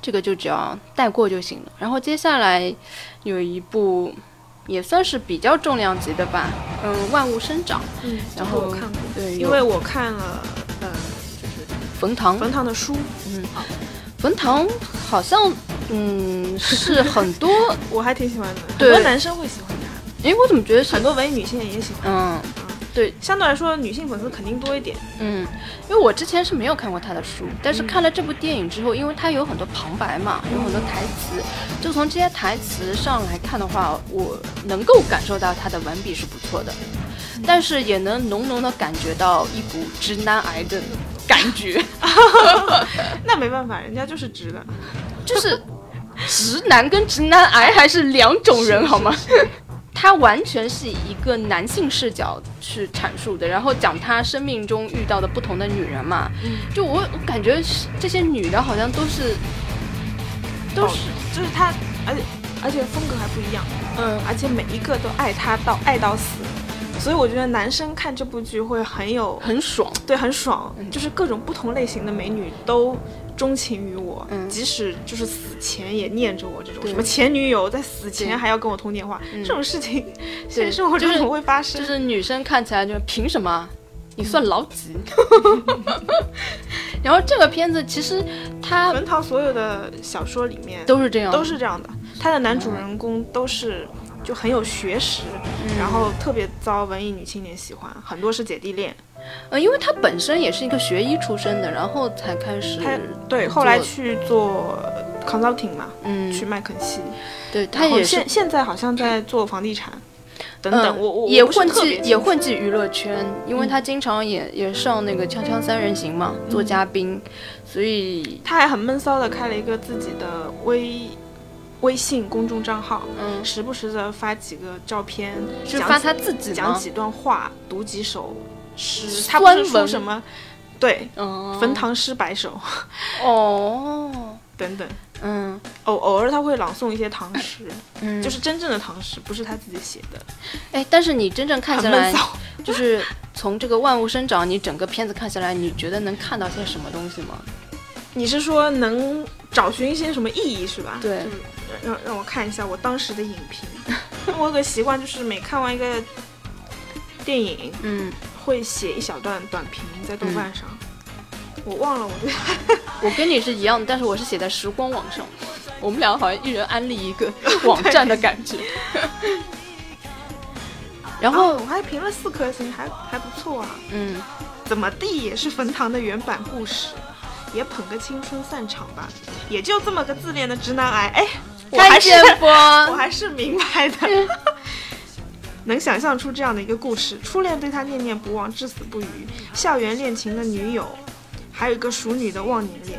这个就只要带过就行了。然后接下来有一部也算是比较重量级的吧，嗯，《万物生长》。嗯，然后我看过，对，因为我看了呃，就是冯唐，冯唐的书，嗯，好冯唐好像嗯是很多，我还挺喜欢的，很多男生会喜欢他，诶，我怎么觉得是很多文艺女性也喜欢。嗯对，相对来说，女性粉丝肯定多一点。嗯，因为我之前是没有看过他的书，但是看了这部电影之后，因为他有很多旁白嘛，有很多台词，就从这些台词上来看的话，我能够感受到他的文笔是不错的，但是也能浓浓的感觉到一股直男癌的感觉 那没办法，人家就是直的。就是直男跟直男癌还是两种人，好吗？他完全是以一个男性视角去阐述的，然后讲他生命中遇到的不同的女人嘛。就我我感觉是这些女的好像都是都是、就是他，而且而且风格还不一样，嗯而且每一个都爱他到爱到死，所以我觉得男生看这部剧会很有很爽。对，很爽，就是各种不同类型的美女都钟情于我，嗯即使就是死前也念着我这种什么前女友在死前还要跟我通电话，嗯这种事情现实生活中就是怎么会发生？就是女生看起来就凭什么？你算老几？然后这个片子其实它文涛所有的小说里面都是这样，都是这样的，他的男主人公都是就很有学识，嗯。然后特别遭文艺女青年喜欢，很多是姐弟恋。呃，因为她本身也是一个学医出身的，然后才开始他对后来去做 consulting 嘛，嗯，去麦肯锡，对他也现现在好像在做房地产。等等，嗯我我也混迹也混迹娱乐圈，因为他经常也也上那个《锵锵三人行》嘛，做嘉宾，所以他还很闷骚的开了一个自己的微微信公众账号，嗯，时不时的发几个照片，讲几是发他自己？讲几段话，读几首诗。他不是说什么，对，嗯，焚唐诗百首哦，等等。嗯偶偶尔他会朗诵一些唐诗，嗯，就是真正的唐诗，不是他自己写的，哎，但是你真正看下来。就是从这个万物生长，你整个片子看下来，你觉得能看到些什么东西吗？你是说能找寻一些什么意义是吧？对就是让让我看一下我当时的影评。我有个习惯，就是每看完一个电影，嗯，会写一小段短评在豆瓣上。我忘了，我就 我跟你是一样的，但是我是写在时光网上，我们两个好像一人安利一个 网站的感觉。然后，哦我还评了四颗星，还还不错啊。嗯，怎么地也是冯唐的原版故事，也捧个青春散场吧。也就这么个自恋的直男癌，哎，我还是？我还是明白的。能想象出这样的一个故事，初恋对他念念不忘，至死不渝；校园恋情的女友，还有一个熟女的忘年恋。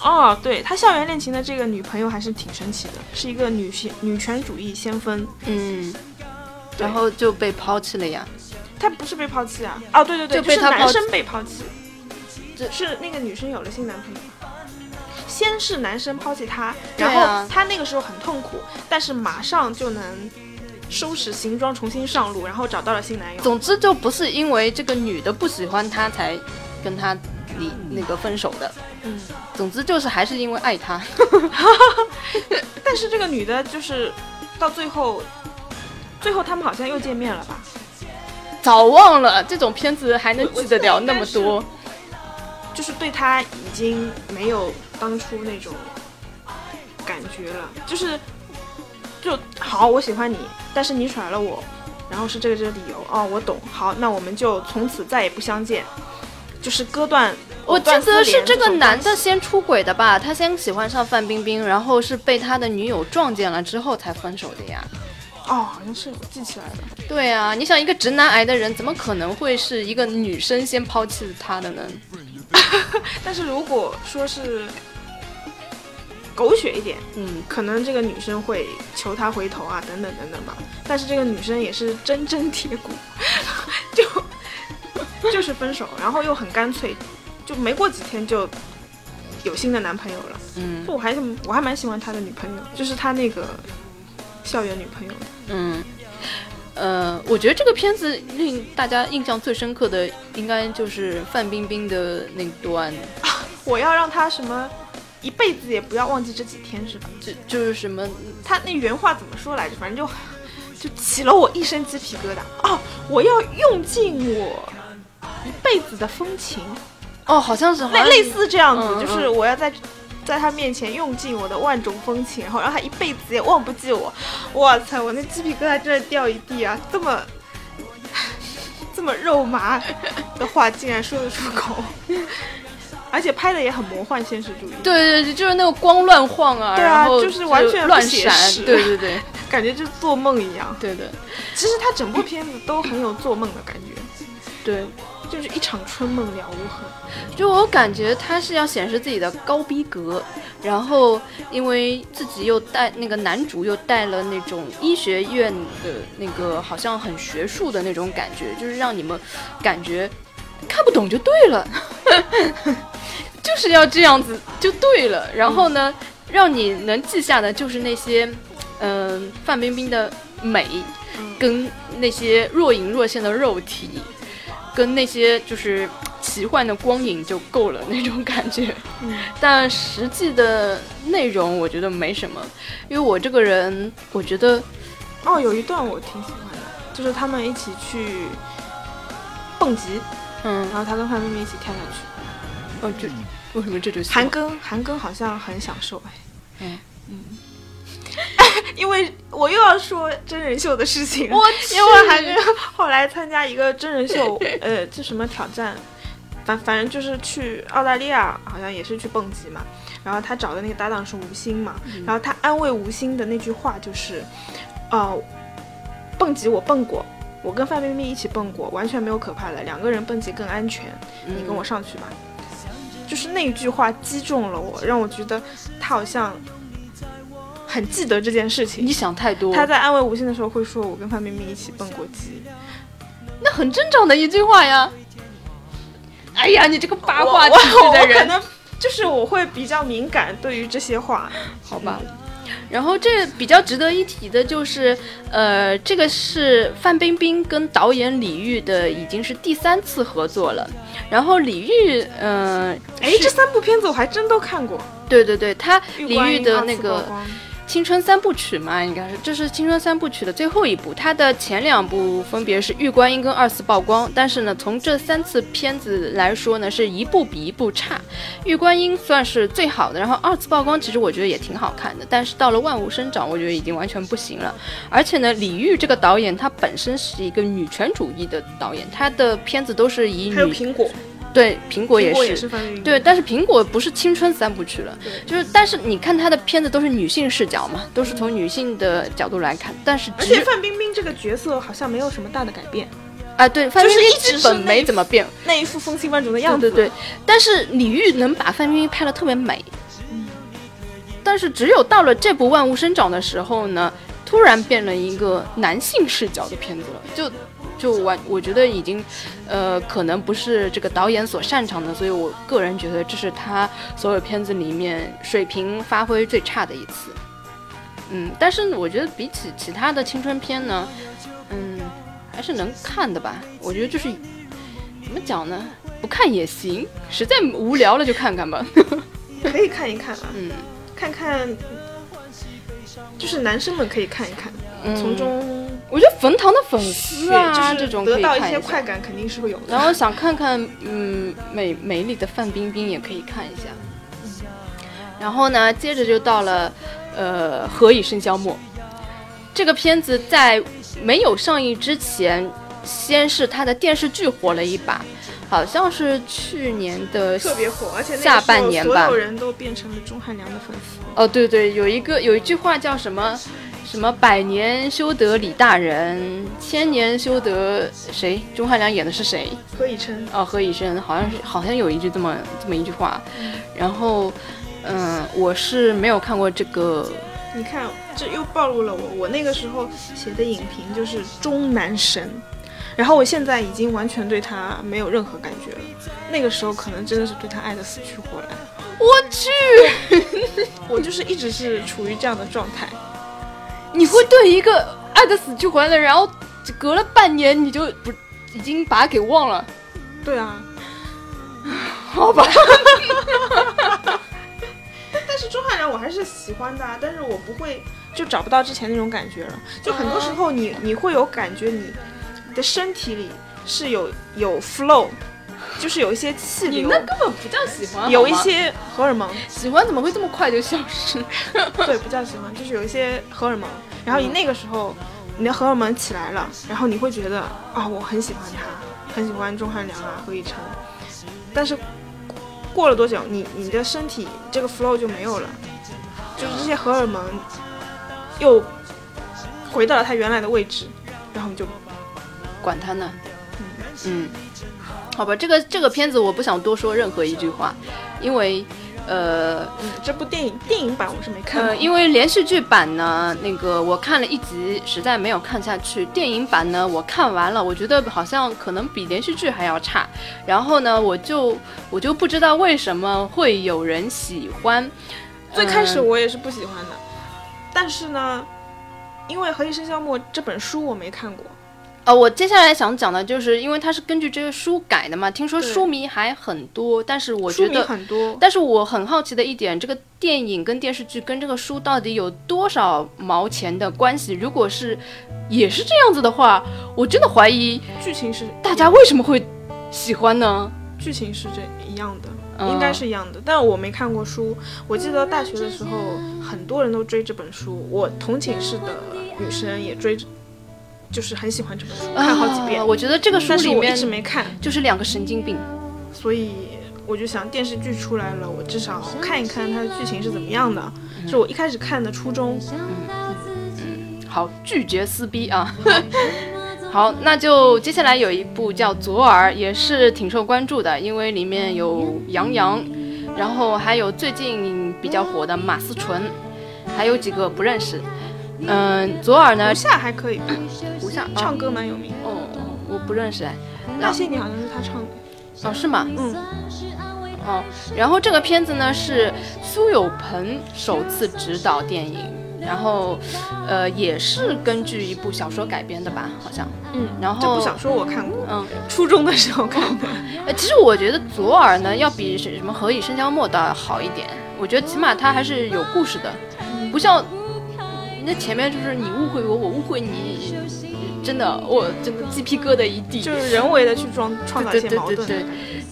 哦，对他校园恋情的这个女朋友还是挺神奇的，是一个女性女权主义先锋。嗯，然后就被抛弃了呀。他不是被抛弃啊？哦，对对对，是男生被抛弃，只是那个女生有了新男朋友。先是男生抛弃她，然后她那个时候很痛苦，但是马上就能收拾行装重新上路，然后找到了新男友。总之就不是因为这个女的不喜欢他才跟他离那个分手的。嗯，总之就是还是因为爱他。但是这个女的就是到最后，最后他们好像又见面了吧？早忘了这种片子还能记得了那么多。就是对他已经没有当初那种感觉了，就是就好，我喜欢你，但是你甩了我，然后是这个这个理由哦，我懂，好，那我们就从此再也不相见，就是割断。我记得是这个男的先出轨的吧？他先喜欢上范冰冰，然后是被他的女友撞见了之后才分手的呀。哦，好像是我记起来了。对啊，你想一个直男癌的人，怎么可能会是一个女生先抛弃他的呢？但是如果说是狗血一点，嗯，可能这个女生会求他回头啊，等等等等吧。但是这个女生也是铮铮铁骨，就就是分手，然后又很干脆，就没过几天就有新的男朋友了。嗯我还我还蛮喜欢他的女朋友，就是他那个校园女朋友。嗯，呃，我觉得这个片子令大家印象最深刻的，应该就是范冰冰的那段，我要让他什么一辈子也不要忘记这几天，是吧？就就是什么，他那原话怎么说来着？反正就就起了我一身鸡皮疙瘩。哦，我要用尽我一辈子的风情，哦，好像是类类似这样子，就是我要在在他面前用尽我的万种风情，然后让他一辈子也忘不记我。哇塞，我那鸡皮疙瘩真的掉一地啊！这么 这么肉麻的话竟然说得出口，而且拍的也很魔幻现实主义，对对对，就是那个光乱晃啊，对啊就是完全乱闪，对对对 感觉就做梦一样。对对，其实他整部片子都很有做梦的感觉，对。就是一场春梦了无痕。就我感觉他是要显示自己的高逼格，然后因为自己又带那个男主又带了那种医学院的那个好像很学术的那种感觉，就是让你们感觉看不懂就对了，就是要这样子就对了。然后呢，让你能记下的就是那些，嗯、范冰冰的美，嗯。跟那些若隐若现的肉体，跟那些就是奇幻的光影就够了那种感觉。嗯。但实际的内容我觉得没什么，因为我这个人，我觉得哦，有一段我挺喜欢的，就是他们一起去蹦极，嗯，然后他跟范冰冰一起跳下去。哦，就为什么这就喜韩庚，韩庚好像很享受哎。嗯。嗯，因为我又要说真人秀的事情。了，我因为韩庚后来参加一个真人秀，呃，这什么挑战，反反正就是去澳大利亚，好像也是去蹦极嘛。然后他找的那个搭档是吴昕嘛，嗯。然后他安慰吴昕的那句话就是，呃，蹦极我蹦过。我跟范冰冰一起蹦过，完全没有可怕的，两个人蹦极更安全。你跟我上去吧。就是那一句话击中了我，让我觉得他好像很记得这件事情你。想太多，他在安慰吴昕的时候会说：“我跟范冰冰一起蹦过极。那很正常的一句话呀。哎呀，你这个八”卦我体质的人，能就是我会比较敏感对于这些话。好吧。然后这比较值得一提的就是，呃，这个是范冰冰跟导演李玉的已经是第三次合作了。然后李玉，嗯、哎，这三部片子我还真都看过。对对对，他李玉的那个青春三部曲嘛，应该是这是青春三部曲的最后一部。它的前两部分别是《玉观音》跟《二次曝光》，但是呢，从这三次片子来说呢，是一部比一部差。《玉观音》算是最好的，然后《二次曝光》其实我觉得也挺好看的，但是到了《万物生长》，我觉得已经完全不行了。而且呢，李玉这个导演他本身是一个女权主义的导演，他的片子都是以还有女苹果，对苹果也是。对，但是苹果不是青春三部曲了，就是但是你看他的片子都是女性视角嘛，都是从女性的角度来看，但是而只且范冰冰这个角色好像没有什么大的改变，啊对，范冰就是冰基本一直是没怎么变，那一副风情万种的样子。对对对，但是李玉能把范冰冰拍的特别美，但是只有到了这部《万物生长》的时候呢，突然变了一个男性视角的片子了，就。就完，我觉得已经，呃，可能不是这个导演所擅长的，所以我个人觉得这是他所有片子里面水平发挥最差的一次。嗯，但是我觉得比起其他的青春片呢，嗯，还是能看的吧。我觉得就是怎么讲呢，不看也行，实在无聊了就看看吧。可以看一看啊，嗯看看，就是男生们可以看一看，嗯，从中我觉得冯唐的粉丝啊，就是这种可得到一些快感，肯定是会有的。然后想看看，嗯，美美丽的范冰冰也可以看一下。然后呢，接着就到了，呃，《何以笙箫默》这个片子在没有上映之前，先是它的电视剧火了一把，好像是去年的特别火，而且那个下半年吧所有人都变成了钟汉良的粉丝。哦，对对，有一个有一句话叫什么什么百年修得李大人，千年修得谁？钟汉良演的是谁？何以琛，哦，何以琛好像是好像有一句这么这么一句话，然后，嗯，我是没有看过这个，你看，这又暴露了我。我那个时候写的影评就是钟男神，然后我现在已经完全对他没有任何感觉了。那个时候可能真的是对他爱的死去活来，我去，我就是一直是处于这样的状态。你会对一个爱的死去活来的人，然后隔了半年你就不已经把他给忘了，对啊，好吧？但是钟汉良我还是喜欢的啊，但是我不会就找不到之前那种感觉了。就很多时候你你会有感觉，你的身体里是有有 flow，就是有一些气流，你那根本不叫喜欢，有一些荷尔蒙，喜欢怎么会这么快就消失？对，不叫喜欢，就是有一些荷尔蒙。然后你那个时候，你的荷尔蒙起来了，然后你会觉得啊、我很喜欢他，很喜欢钟汉良啊，何以琛。但是过了多久，你你的身体这个 flow 就没有了，就是这些荷尔蒙又回到了它原来的位置，然后你就管他呢。嗯，好吧，这个这个片子我不想多说任何一句话，因为呃嗯，这部电影电影版我是没看过，呃，因为连续剧版呢，那个我看了一集，实在没有看下去。电影版呢，我看完了，我觉得好像可能比连续剧还要差。然后呢，我就我就不知道为什么会有人喜欢。最开始嗯我也是不喜欢的，但是呢，因为《何以笙箫默》这本书我没看过，呃，我接下来想讲的就是，因为它是根据这个书改的嘛，听说书迷还很多，但是我觉得，很多。但是我很好奇的一点，这个电影跟电视剧跟这个书到底有多少毛钱的关系？如果是也是这样子的话，我真的怀疑剧情是大家为什么会喜欢呢？剧情是这一样的，嗯应该是一样的，但我没看过书。我记得大学的时候，很多人都追这本书，我同寝室的女生也追，就是很喜欢这本书，看好几遍。啊我觉得这个书里面一里面直没看，就是两个神经病。所以我就想电视剧出来了，我至少看一看它的剧情是怎么样的，是我一开始看的初衷。嗯好，拒绝撕逼啊！好，那就接下来有一部叫《左耳》，也是挺受关注的，因为里面有杨洋，然后还有最近比较火的马思纯，还有几个不认识。嗯，左耳呢胡，夏还可以吧，胡夏唱歌蛮有名。哦，我不认识哎。那些年好像是他唱的。哦，是吗？嗯，哦，然后这个片子呢是苏有朋首次执导电影，然后呃也是根据一部小说改编的吧，好像。嗯，然后这部小说我看过，嗯，初中的时候看的。呃，其实我觉得左耳呢要比什什么何以笙箫默的要好一点，我觉得起码它还是有故事的，不像那前面就是你误会我，我误会你，真的我这个鸡皮疙瘩一地。就是人为的去装创造一些对对矛盾。对对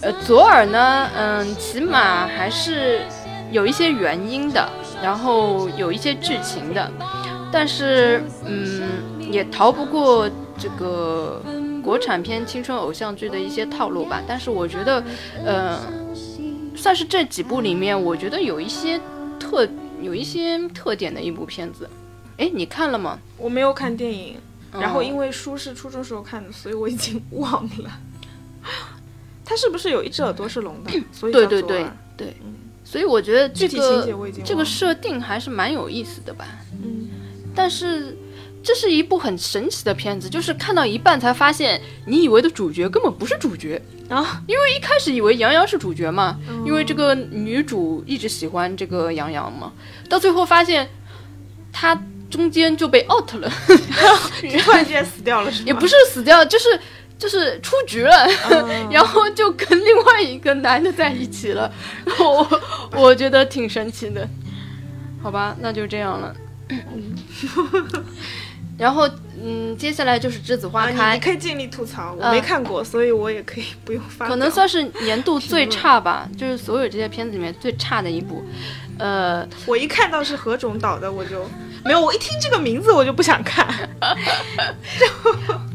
呃，左耳呢，嗯，起码还是有一些原因的，然后有一些剧情的，但是嗯，也逃不过这个国产片青春偶像剧的一些套路吧。但是我觉得，呃，算是这几部里面，我觉得有一些特有一些特点的一部片子。哎，你看了吗？我没有看电影，然后嗯因为书是初中时候看的，所以我已经 忘了。他是不是有一只耳朵是聋的？所以对对对对，所以我觉得这具体情个节我已经这个设定还是蛮有意思的吧。嗯，但是这是一部很神奇的片子，就是看到一半才发现，你以为的主角根本不是主角。啊，因为一开始以为杨洋是主角嘛，嗯因为这个女主一直喜欢这个杨洋嘛，到最后发现他中间就被 out 了，突然间死掉了是吗？也不是死掉，就是就是出局了。嗯 然后就跟另外一个男的在一起了，我我觉得挺神奇的，好吧，那就这样了。然后，嗯，接下来就是栀子花啊，你开你，可以尽力吐槽，我嗯没看过，所以我也可以不用发。可能算是年度最差吧，就是所有这些片子里面最差的一部。呃，我一看到是何炅导的，我就没有。我一听这个名字，我就不想看。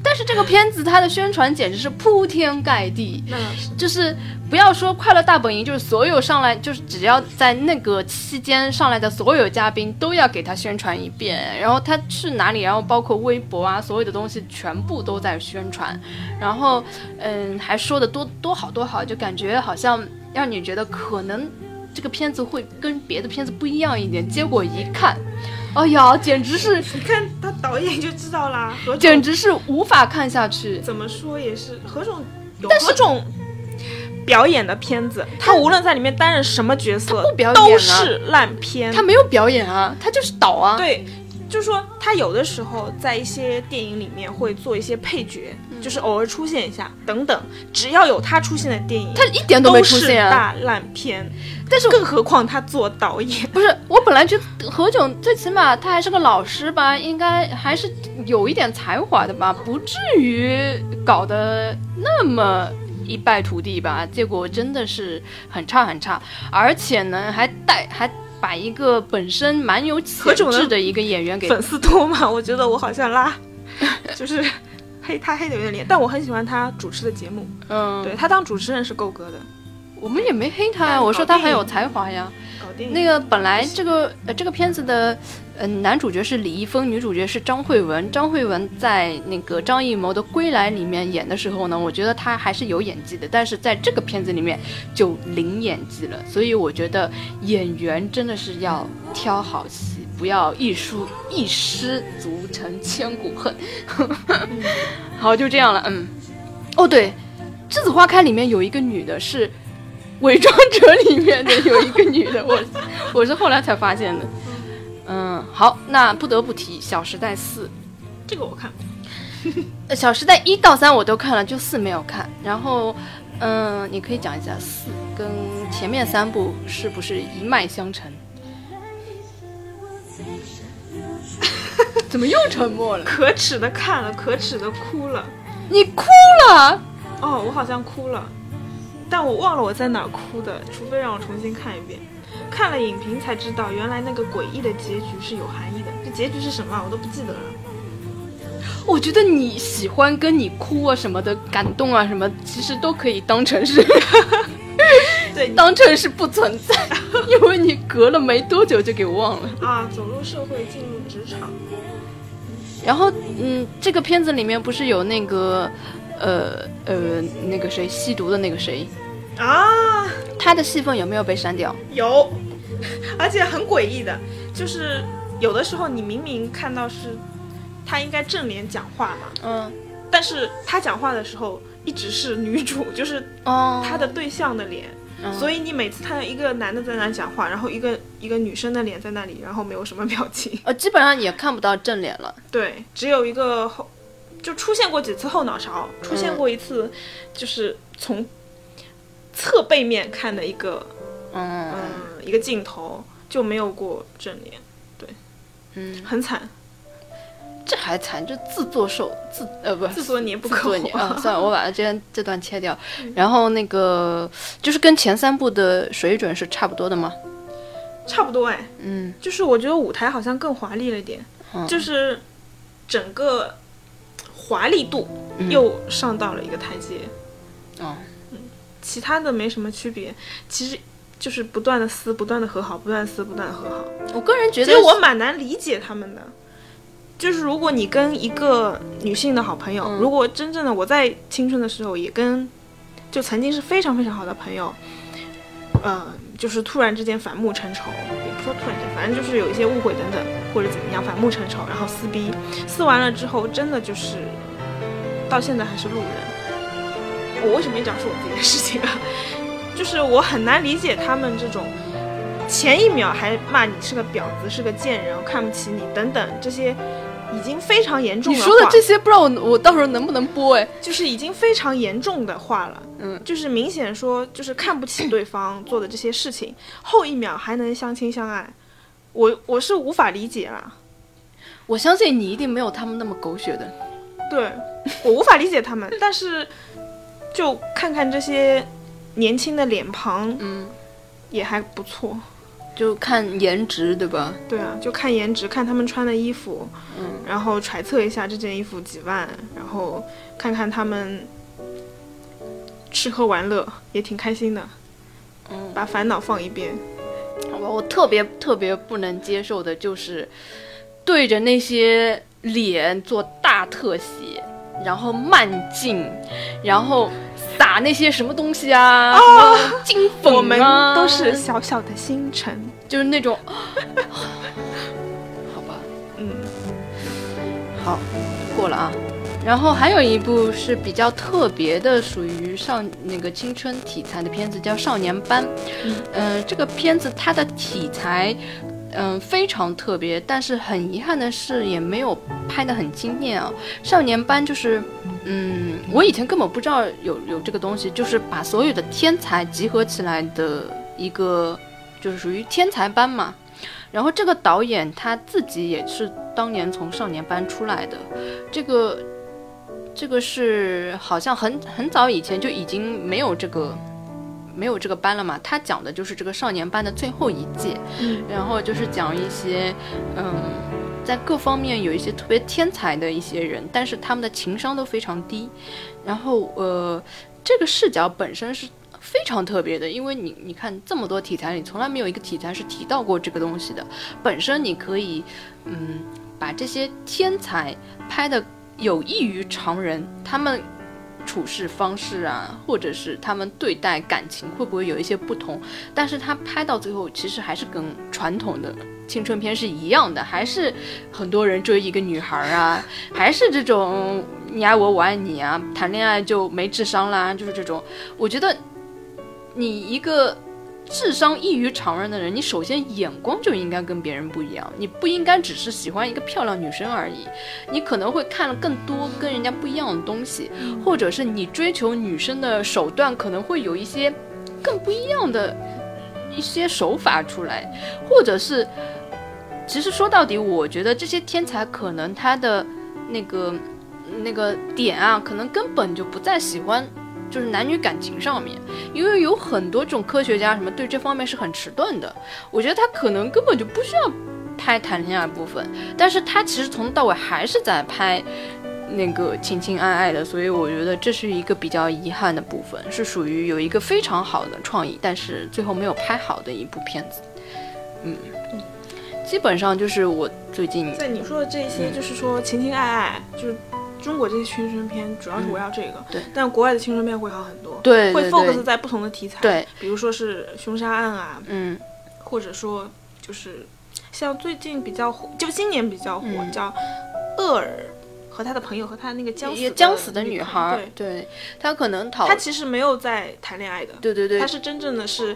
但是这个片子它的宣传简直是铺天盖地，是，就是不要说《快乐大本营》，就是所有上来，就是只要在那个期间上来的所有嘉宾都要给他宣传一遍，然后他去哪里，然后包括微博啊，所有的东西全部都在宣传，然后嗯，还说的多多好多好，就感觉好像让你觉得可能这个片子会跟别的片子不一样一点，结果一看，哎呀，简直是你看他导演就知道啦。何种简直是无法看下去。怎么说也是何种有何种表演的片子，他无论在里面担任什么角色，他不表演啊都是烂片。他没有表演啊，他就是导啊。对，就是说他有的时候在一些电影里面会做一些配角，嗯就是偶尔出现一下等等。只要有他出现的电影，他一点都没出是现啊。大烂片。但是更何况他做导演，不是，我本来觉得何炅最起码他还是个老师吧，应该还是有一点才华的吧，不至于搞得那么一败涂地吧。结果真的是很差很差，而且呢还带还把一个本身蛮有潜何炅的质的一个演员给粉丝多嘛？我觉得我好像拉，就是黑他黑的有点脸，但我很喜欢他主持的节目。嗯，对他当主持人是够格的，我们也没黑他呀，我说他很有才华呀。那个本来这个呃这个片子的呃男主角是李易峰，女主角是张慧雯。张慧雯在那个张艺谋的《归来》里面演的时候呢，我觉得她还是有演技的，但是在这个片子里面就零演技了。所以我觉得演员真的是要挑好戏，不要一输一失足成千古恨。好，就这样了，嗯。哦，对，《栀子花开》里面有一个女的是。伪装者里面的有一个女的，我我是后来才发现的。嗯，好，那不得不提《小时代四》。这个我看，呃，《小时代》一到三我都看了，就四没有看。然后，嗯，你可以讲一下四跟前面三部是不是一脉相承？怎么又沉默了？可耻的看了，可耻的哭了。你哭了？哦，我好像哭了，但我忘了我在哪儿哭的，除非让我重新看一遍。看了影评才知道，原来那个诡异的结局是有含义的。这结局是什么？我都不记得了。我觉得你喜欢跟你哭啊什么的，感动啊什么，其实都可以当成是，对，当成是不存在，因为你隔了没多久就给忘了啊。走入社会，进入职场。然后，嗯，这个片子里面不是有那个，呃呃，那个谁吸毒的那个谁啊？他的戏份有没有被删掉？有，而且很诡异的，就是有的时候你明明看到是他应该正脸讲话嘛，嗯，但是他讲话的时候一直是女主，就是他的对象的脸。所以你每次看到一个男的在那讲话，然后一个一个女生的脸在那里，然后没有什么表情，呃，基本上也看不到正脸了。对，只有一个后，就出现过几次后脑勺，出现过一次，就是从侧背面看的一个，嗯一个镜头，就没有过正脸。对，嗯，很惨。这还惨，这自作受自呃不自作孽不可活啊！算了，我把这这段切掉。然后那个就是跟前三部的水准是差不多的吗？差不多哎，嗯，就是我觉得舞台好像更华丽了一点，就是整个华丽度又上到了一个台阶。哦，嗯，其他的没什么区别，其实就是不断的撕，不断的和好，不断撕，不断的和好。我个人觉得，其实我蛮难理解他们的。就是如果你跟一个女性的好朋友，如果真正的我在青春的时候也跟，就曾经是非常非常好的朋友，呃，就是突然之间反目成仇，也不说突然间，反正就是有一些误会等等，或者怎么样反目成仇，然后撕逼，撕完了之后，真的就是到现在还是路人。我为什么讲是我自己的事情啊？就是我很难理解他们这种前一秒还骂你是个婊子，是个贱人，看不起你等等这些。已经非常严重。你说的这些不知道我我到时候能不能播哎？就是已经非常严重的话了，嗯，就是明显说就是看不起对方做的这些事情，后一秒还能相亲相爱，我我是无法理解了。我相信你一定没有他们那么狗血的，对我无法理解他们，但是就看看这些年轻的脸庞，嗯，也还不错。就看颜值，对吧？对啊，就看颜值，看他们穿的衣服，嗯，然后揣测一下这件衣服几万，然后看看他们吃喝玩乐也挺开心的，嗯，把烦恼放一边。好吧，我特别特别不能接受的就是对着那些脸做大特写，然后慢镜，然后。打那些什么东西啊？啊，金粉啊！我们都是小小的星辰，就是那种，好吧，嗯，好，过了啊。然后还有一部是比较特别的，属于少那个青春题材的片子，叫《少年班》。嗯，这个片子它的题材，嗯，非常特别，但是很遗憾的是，也没有拍的很惊艳啊。《少年班》就是。嗯，我以前根本不知道有有这个东西，就是把所有的天才集合起来的一个，就是属于天才班嘛。然后这个导演他自己也是当年从少年班出来的，这个这个是好像很很早以前就已经没有这个没有这个班了嘛。他讲的就是这个少年班的最后一届，然后就是讲一些嗯。在各方面有一些特别天才的一些人，但是他们的情商都非常低。然后，呃，这个视角本身是非常特别的，因为你你看这么多题材里，从来没有一个题材是提到过这个东西的。本身你可以，嗯，把这些天才拍的有异于常人，他们处事方式啊，或者是他们对待感情会不会有一些不同？但是他拍到最后，其实还是跟传统的。青春片是一样的，还是很多人追一个女孩啊，还是这种你爱我我爱你啊，谈恋爱就没智商啦，就是这种。我觉得你一个智商异于常人的人，你首先眼光就应该跟别人不一样，你不应该只是喜欢一个漂亮女生而已，你可能会看了更多跟人家不一样的东西，或者是你追求女生的手段可能会有一些更不一样的一些手法出来，或者是，其实说到底，我觉得这些天才可能他的那个那个点啊，可能根本就不再喜欢。就是男女感情上面，因为有很多这种科学家什么对这方面是很迟钝的。我觉得他可能根本就不需要拍谈恋爱部分，但是他其实从头到尾还是在拍那个情情爱爱的，所以我觉得这是一个比较遗憾的部分，是属于有一个非常好的创意，但是最后没有拍好的一部片子。嗯，基本上就是我最近在你说的这些，就是说情情爱爱，就是。中国这些青春片主要是围绕这个，对，但国外的青春片会好很多，对，会 focus 在不同的题材，对，比如说是凶杀案啊，嗯，或者说就是像最近比较火，就今年比较火叫厄尔和他的朋友和他那个将死将死的女孩，对，他可能讨他其实没有在谈恋爱的，对对对，他是真正的是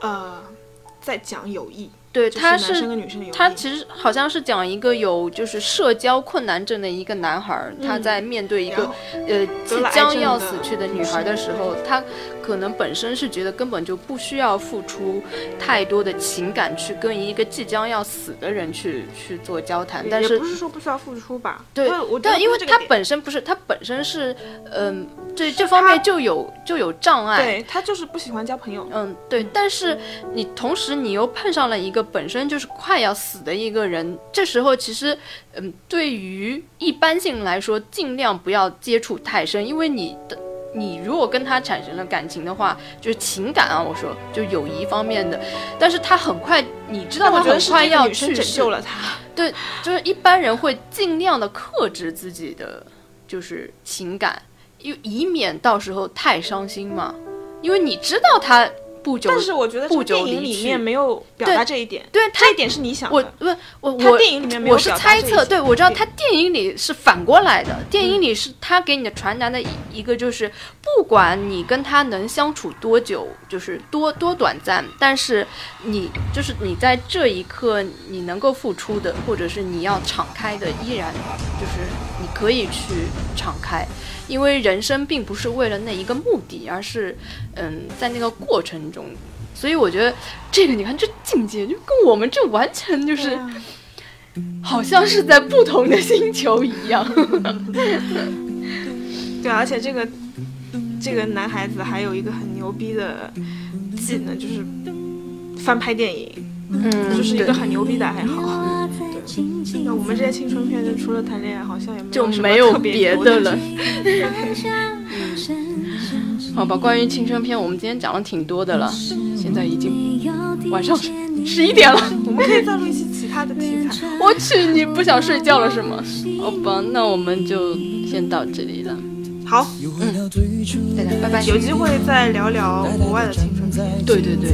呃在讲友谊。对，他是他其实好像是讲一个有就是社交困难症的一个男孩，他在面对一个呃即将要死去的女孩的时候，他可能本身是觉得根本就不需要付出太多的情感去跟一个即将要死的人去去做交谈，但是不是说不需要付出吧？对，但因为他本身不是，他本身是嗯。对这方面就有就有障碍，对他就是不喜欢交朋友。嗯，对。但是你同时你又碰上了一个本身就是快要死的一个人，这时候其实，嗯，对于一般性来说，尽量不要接触太深，因为你的你如果跟他产生了感情的话，就是情感啊，我说就友谊方面的。但是他很快，你知道他很快要去拯救了他。对，就是一般人会尽量的克制自己的就是情感。以以免到时候太伤心嘛，因为你知道他不久，但是我觉得电影里面没有表达这一点，对，这一点是你想的，我不我我电影里面没有我是猜测，对我知道他电影里是反过来的，电影里是他给你的传达的一一个就是，不管你跟他能相处多久，就是多多短暂，但是你就是你在这一刻你能够付出的，或者是你要敞开的，依然就是你可以去敞开。因为人生并不是为了那一个目的，而是，嗯，在那个过程中，所以我觉得这个你看这境界就跟我们这完全就是，好像是在不同的星球一样。对，而且这个这个男孩子还有一个很牛逼的技能，就是翻拍电影，嗯，就是一个很牛逼的爱好。那我们这些青春片，就除了谈恋爱，好像也就没有别的了。好吧，关于青春片，我们今天讲了挺多的了。现在已经晚上十一点了，我们可以再录一些其他的题材。我去，你不想睡觉了是吗？好吧，那我们就先到这里了。好，嗯，大家拜拜。有机会再聊聊国外的青春片。对对对，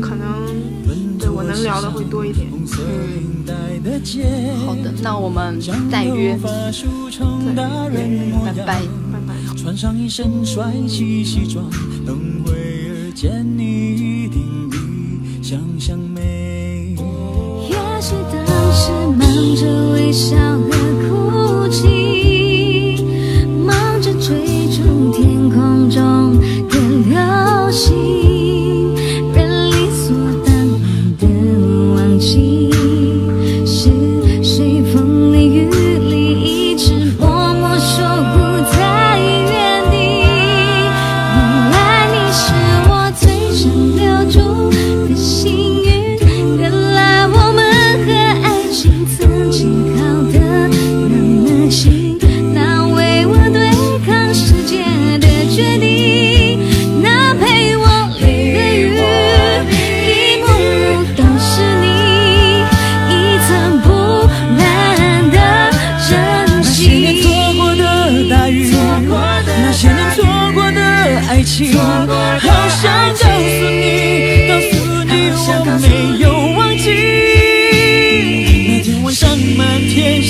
可能。我能聊的会多一点。嗯，好的，那我们再约。拜拜，拜拜。穿上一身帅气西装，等会儿见你一定比想象美。也许当时忙着微笑和哭泣，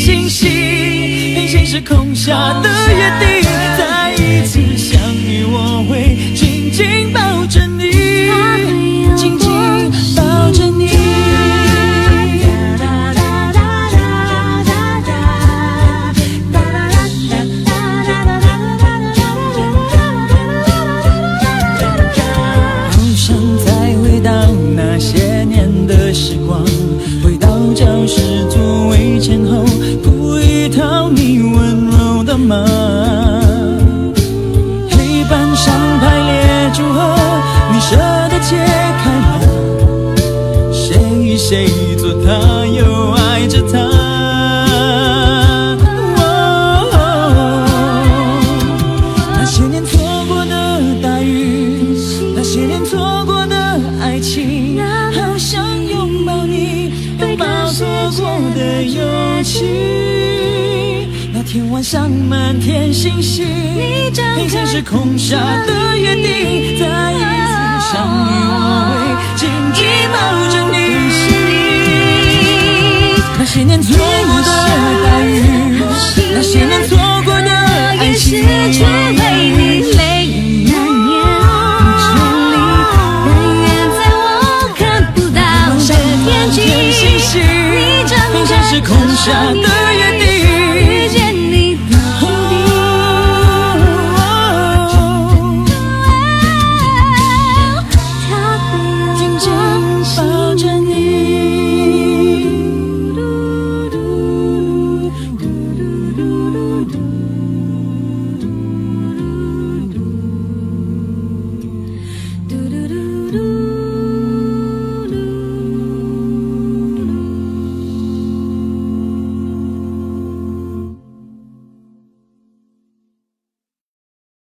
星星，平行时空下的约定。平行时空下的约定，再一次相遇，我会紧紧抱着你。那些年错过的大雨，那些年错过的爱情，却为你泪眼难掩。你全力，但愿在我看不到的天际，你张开平行时空下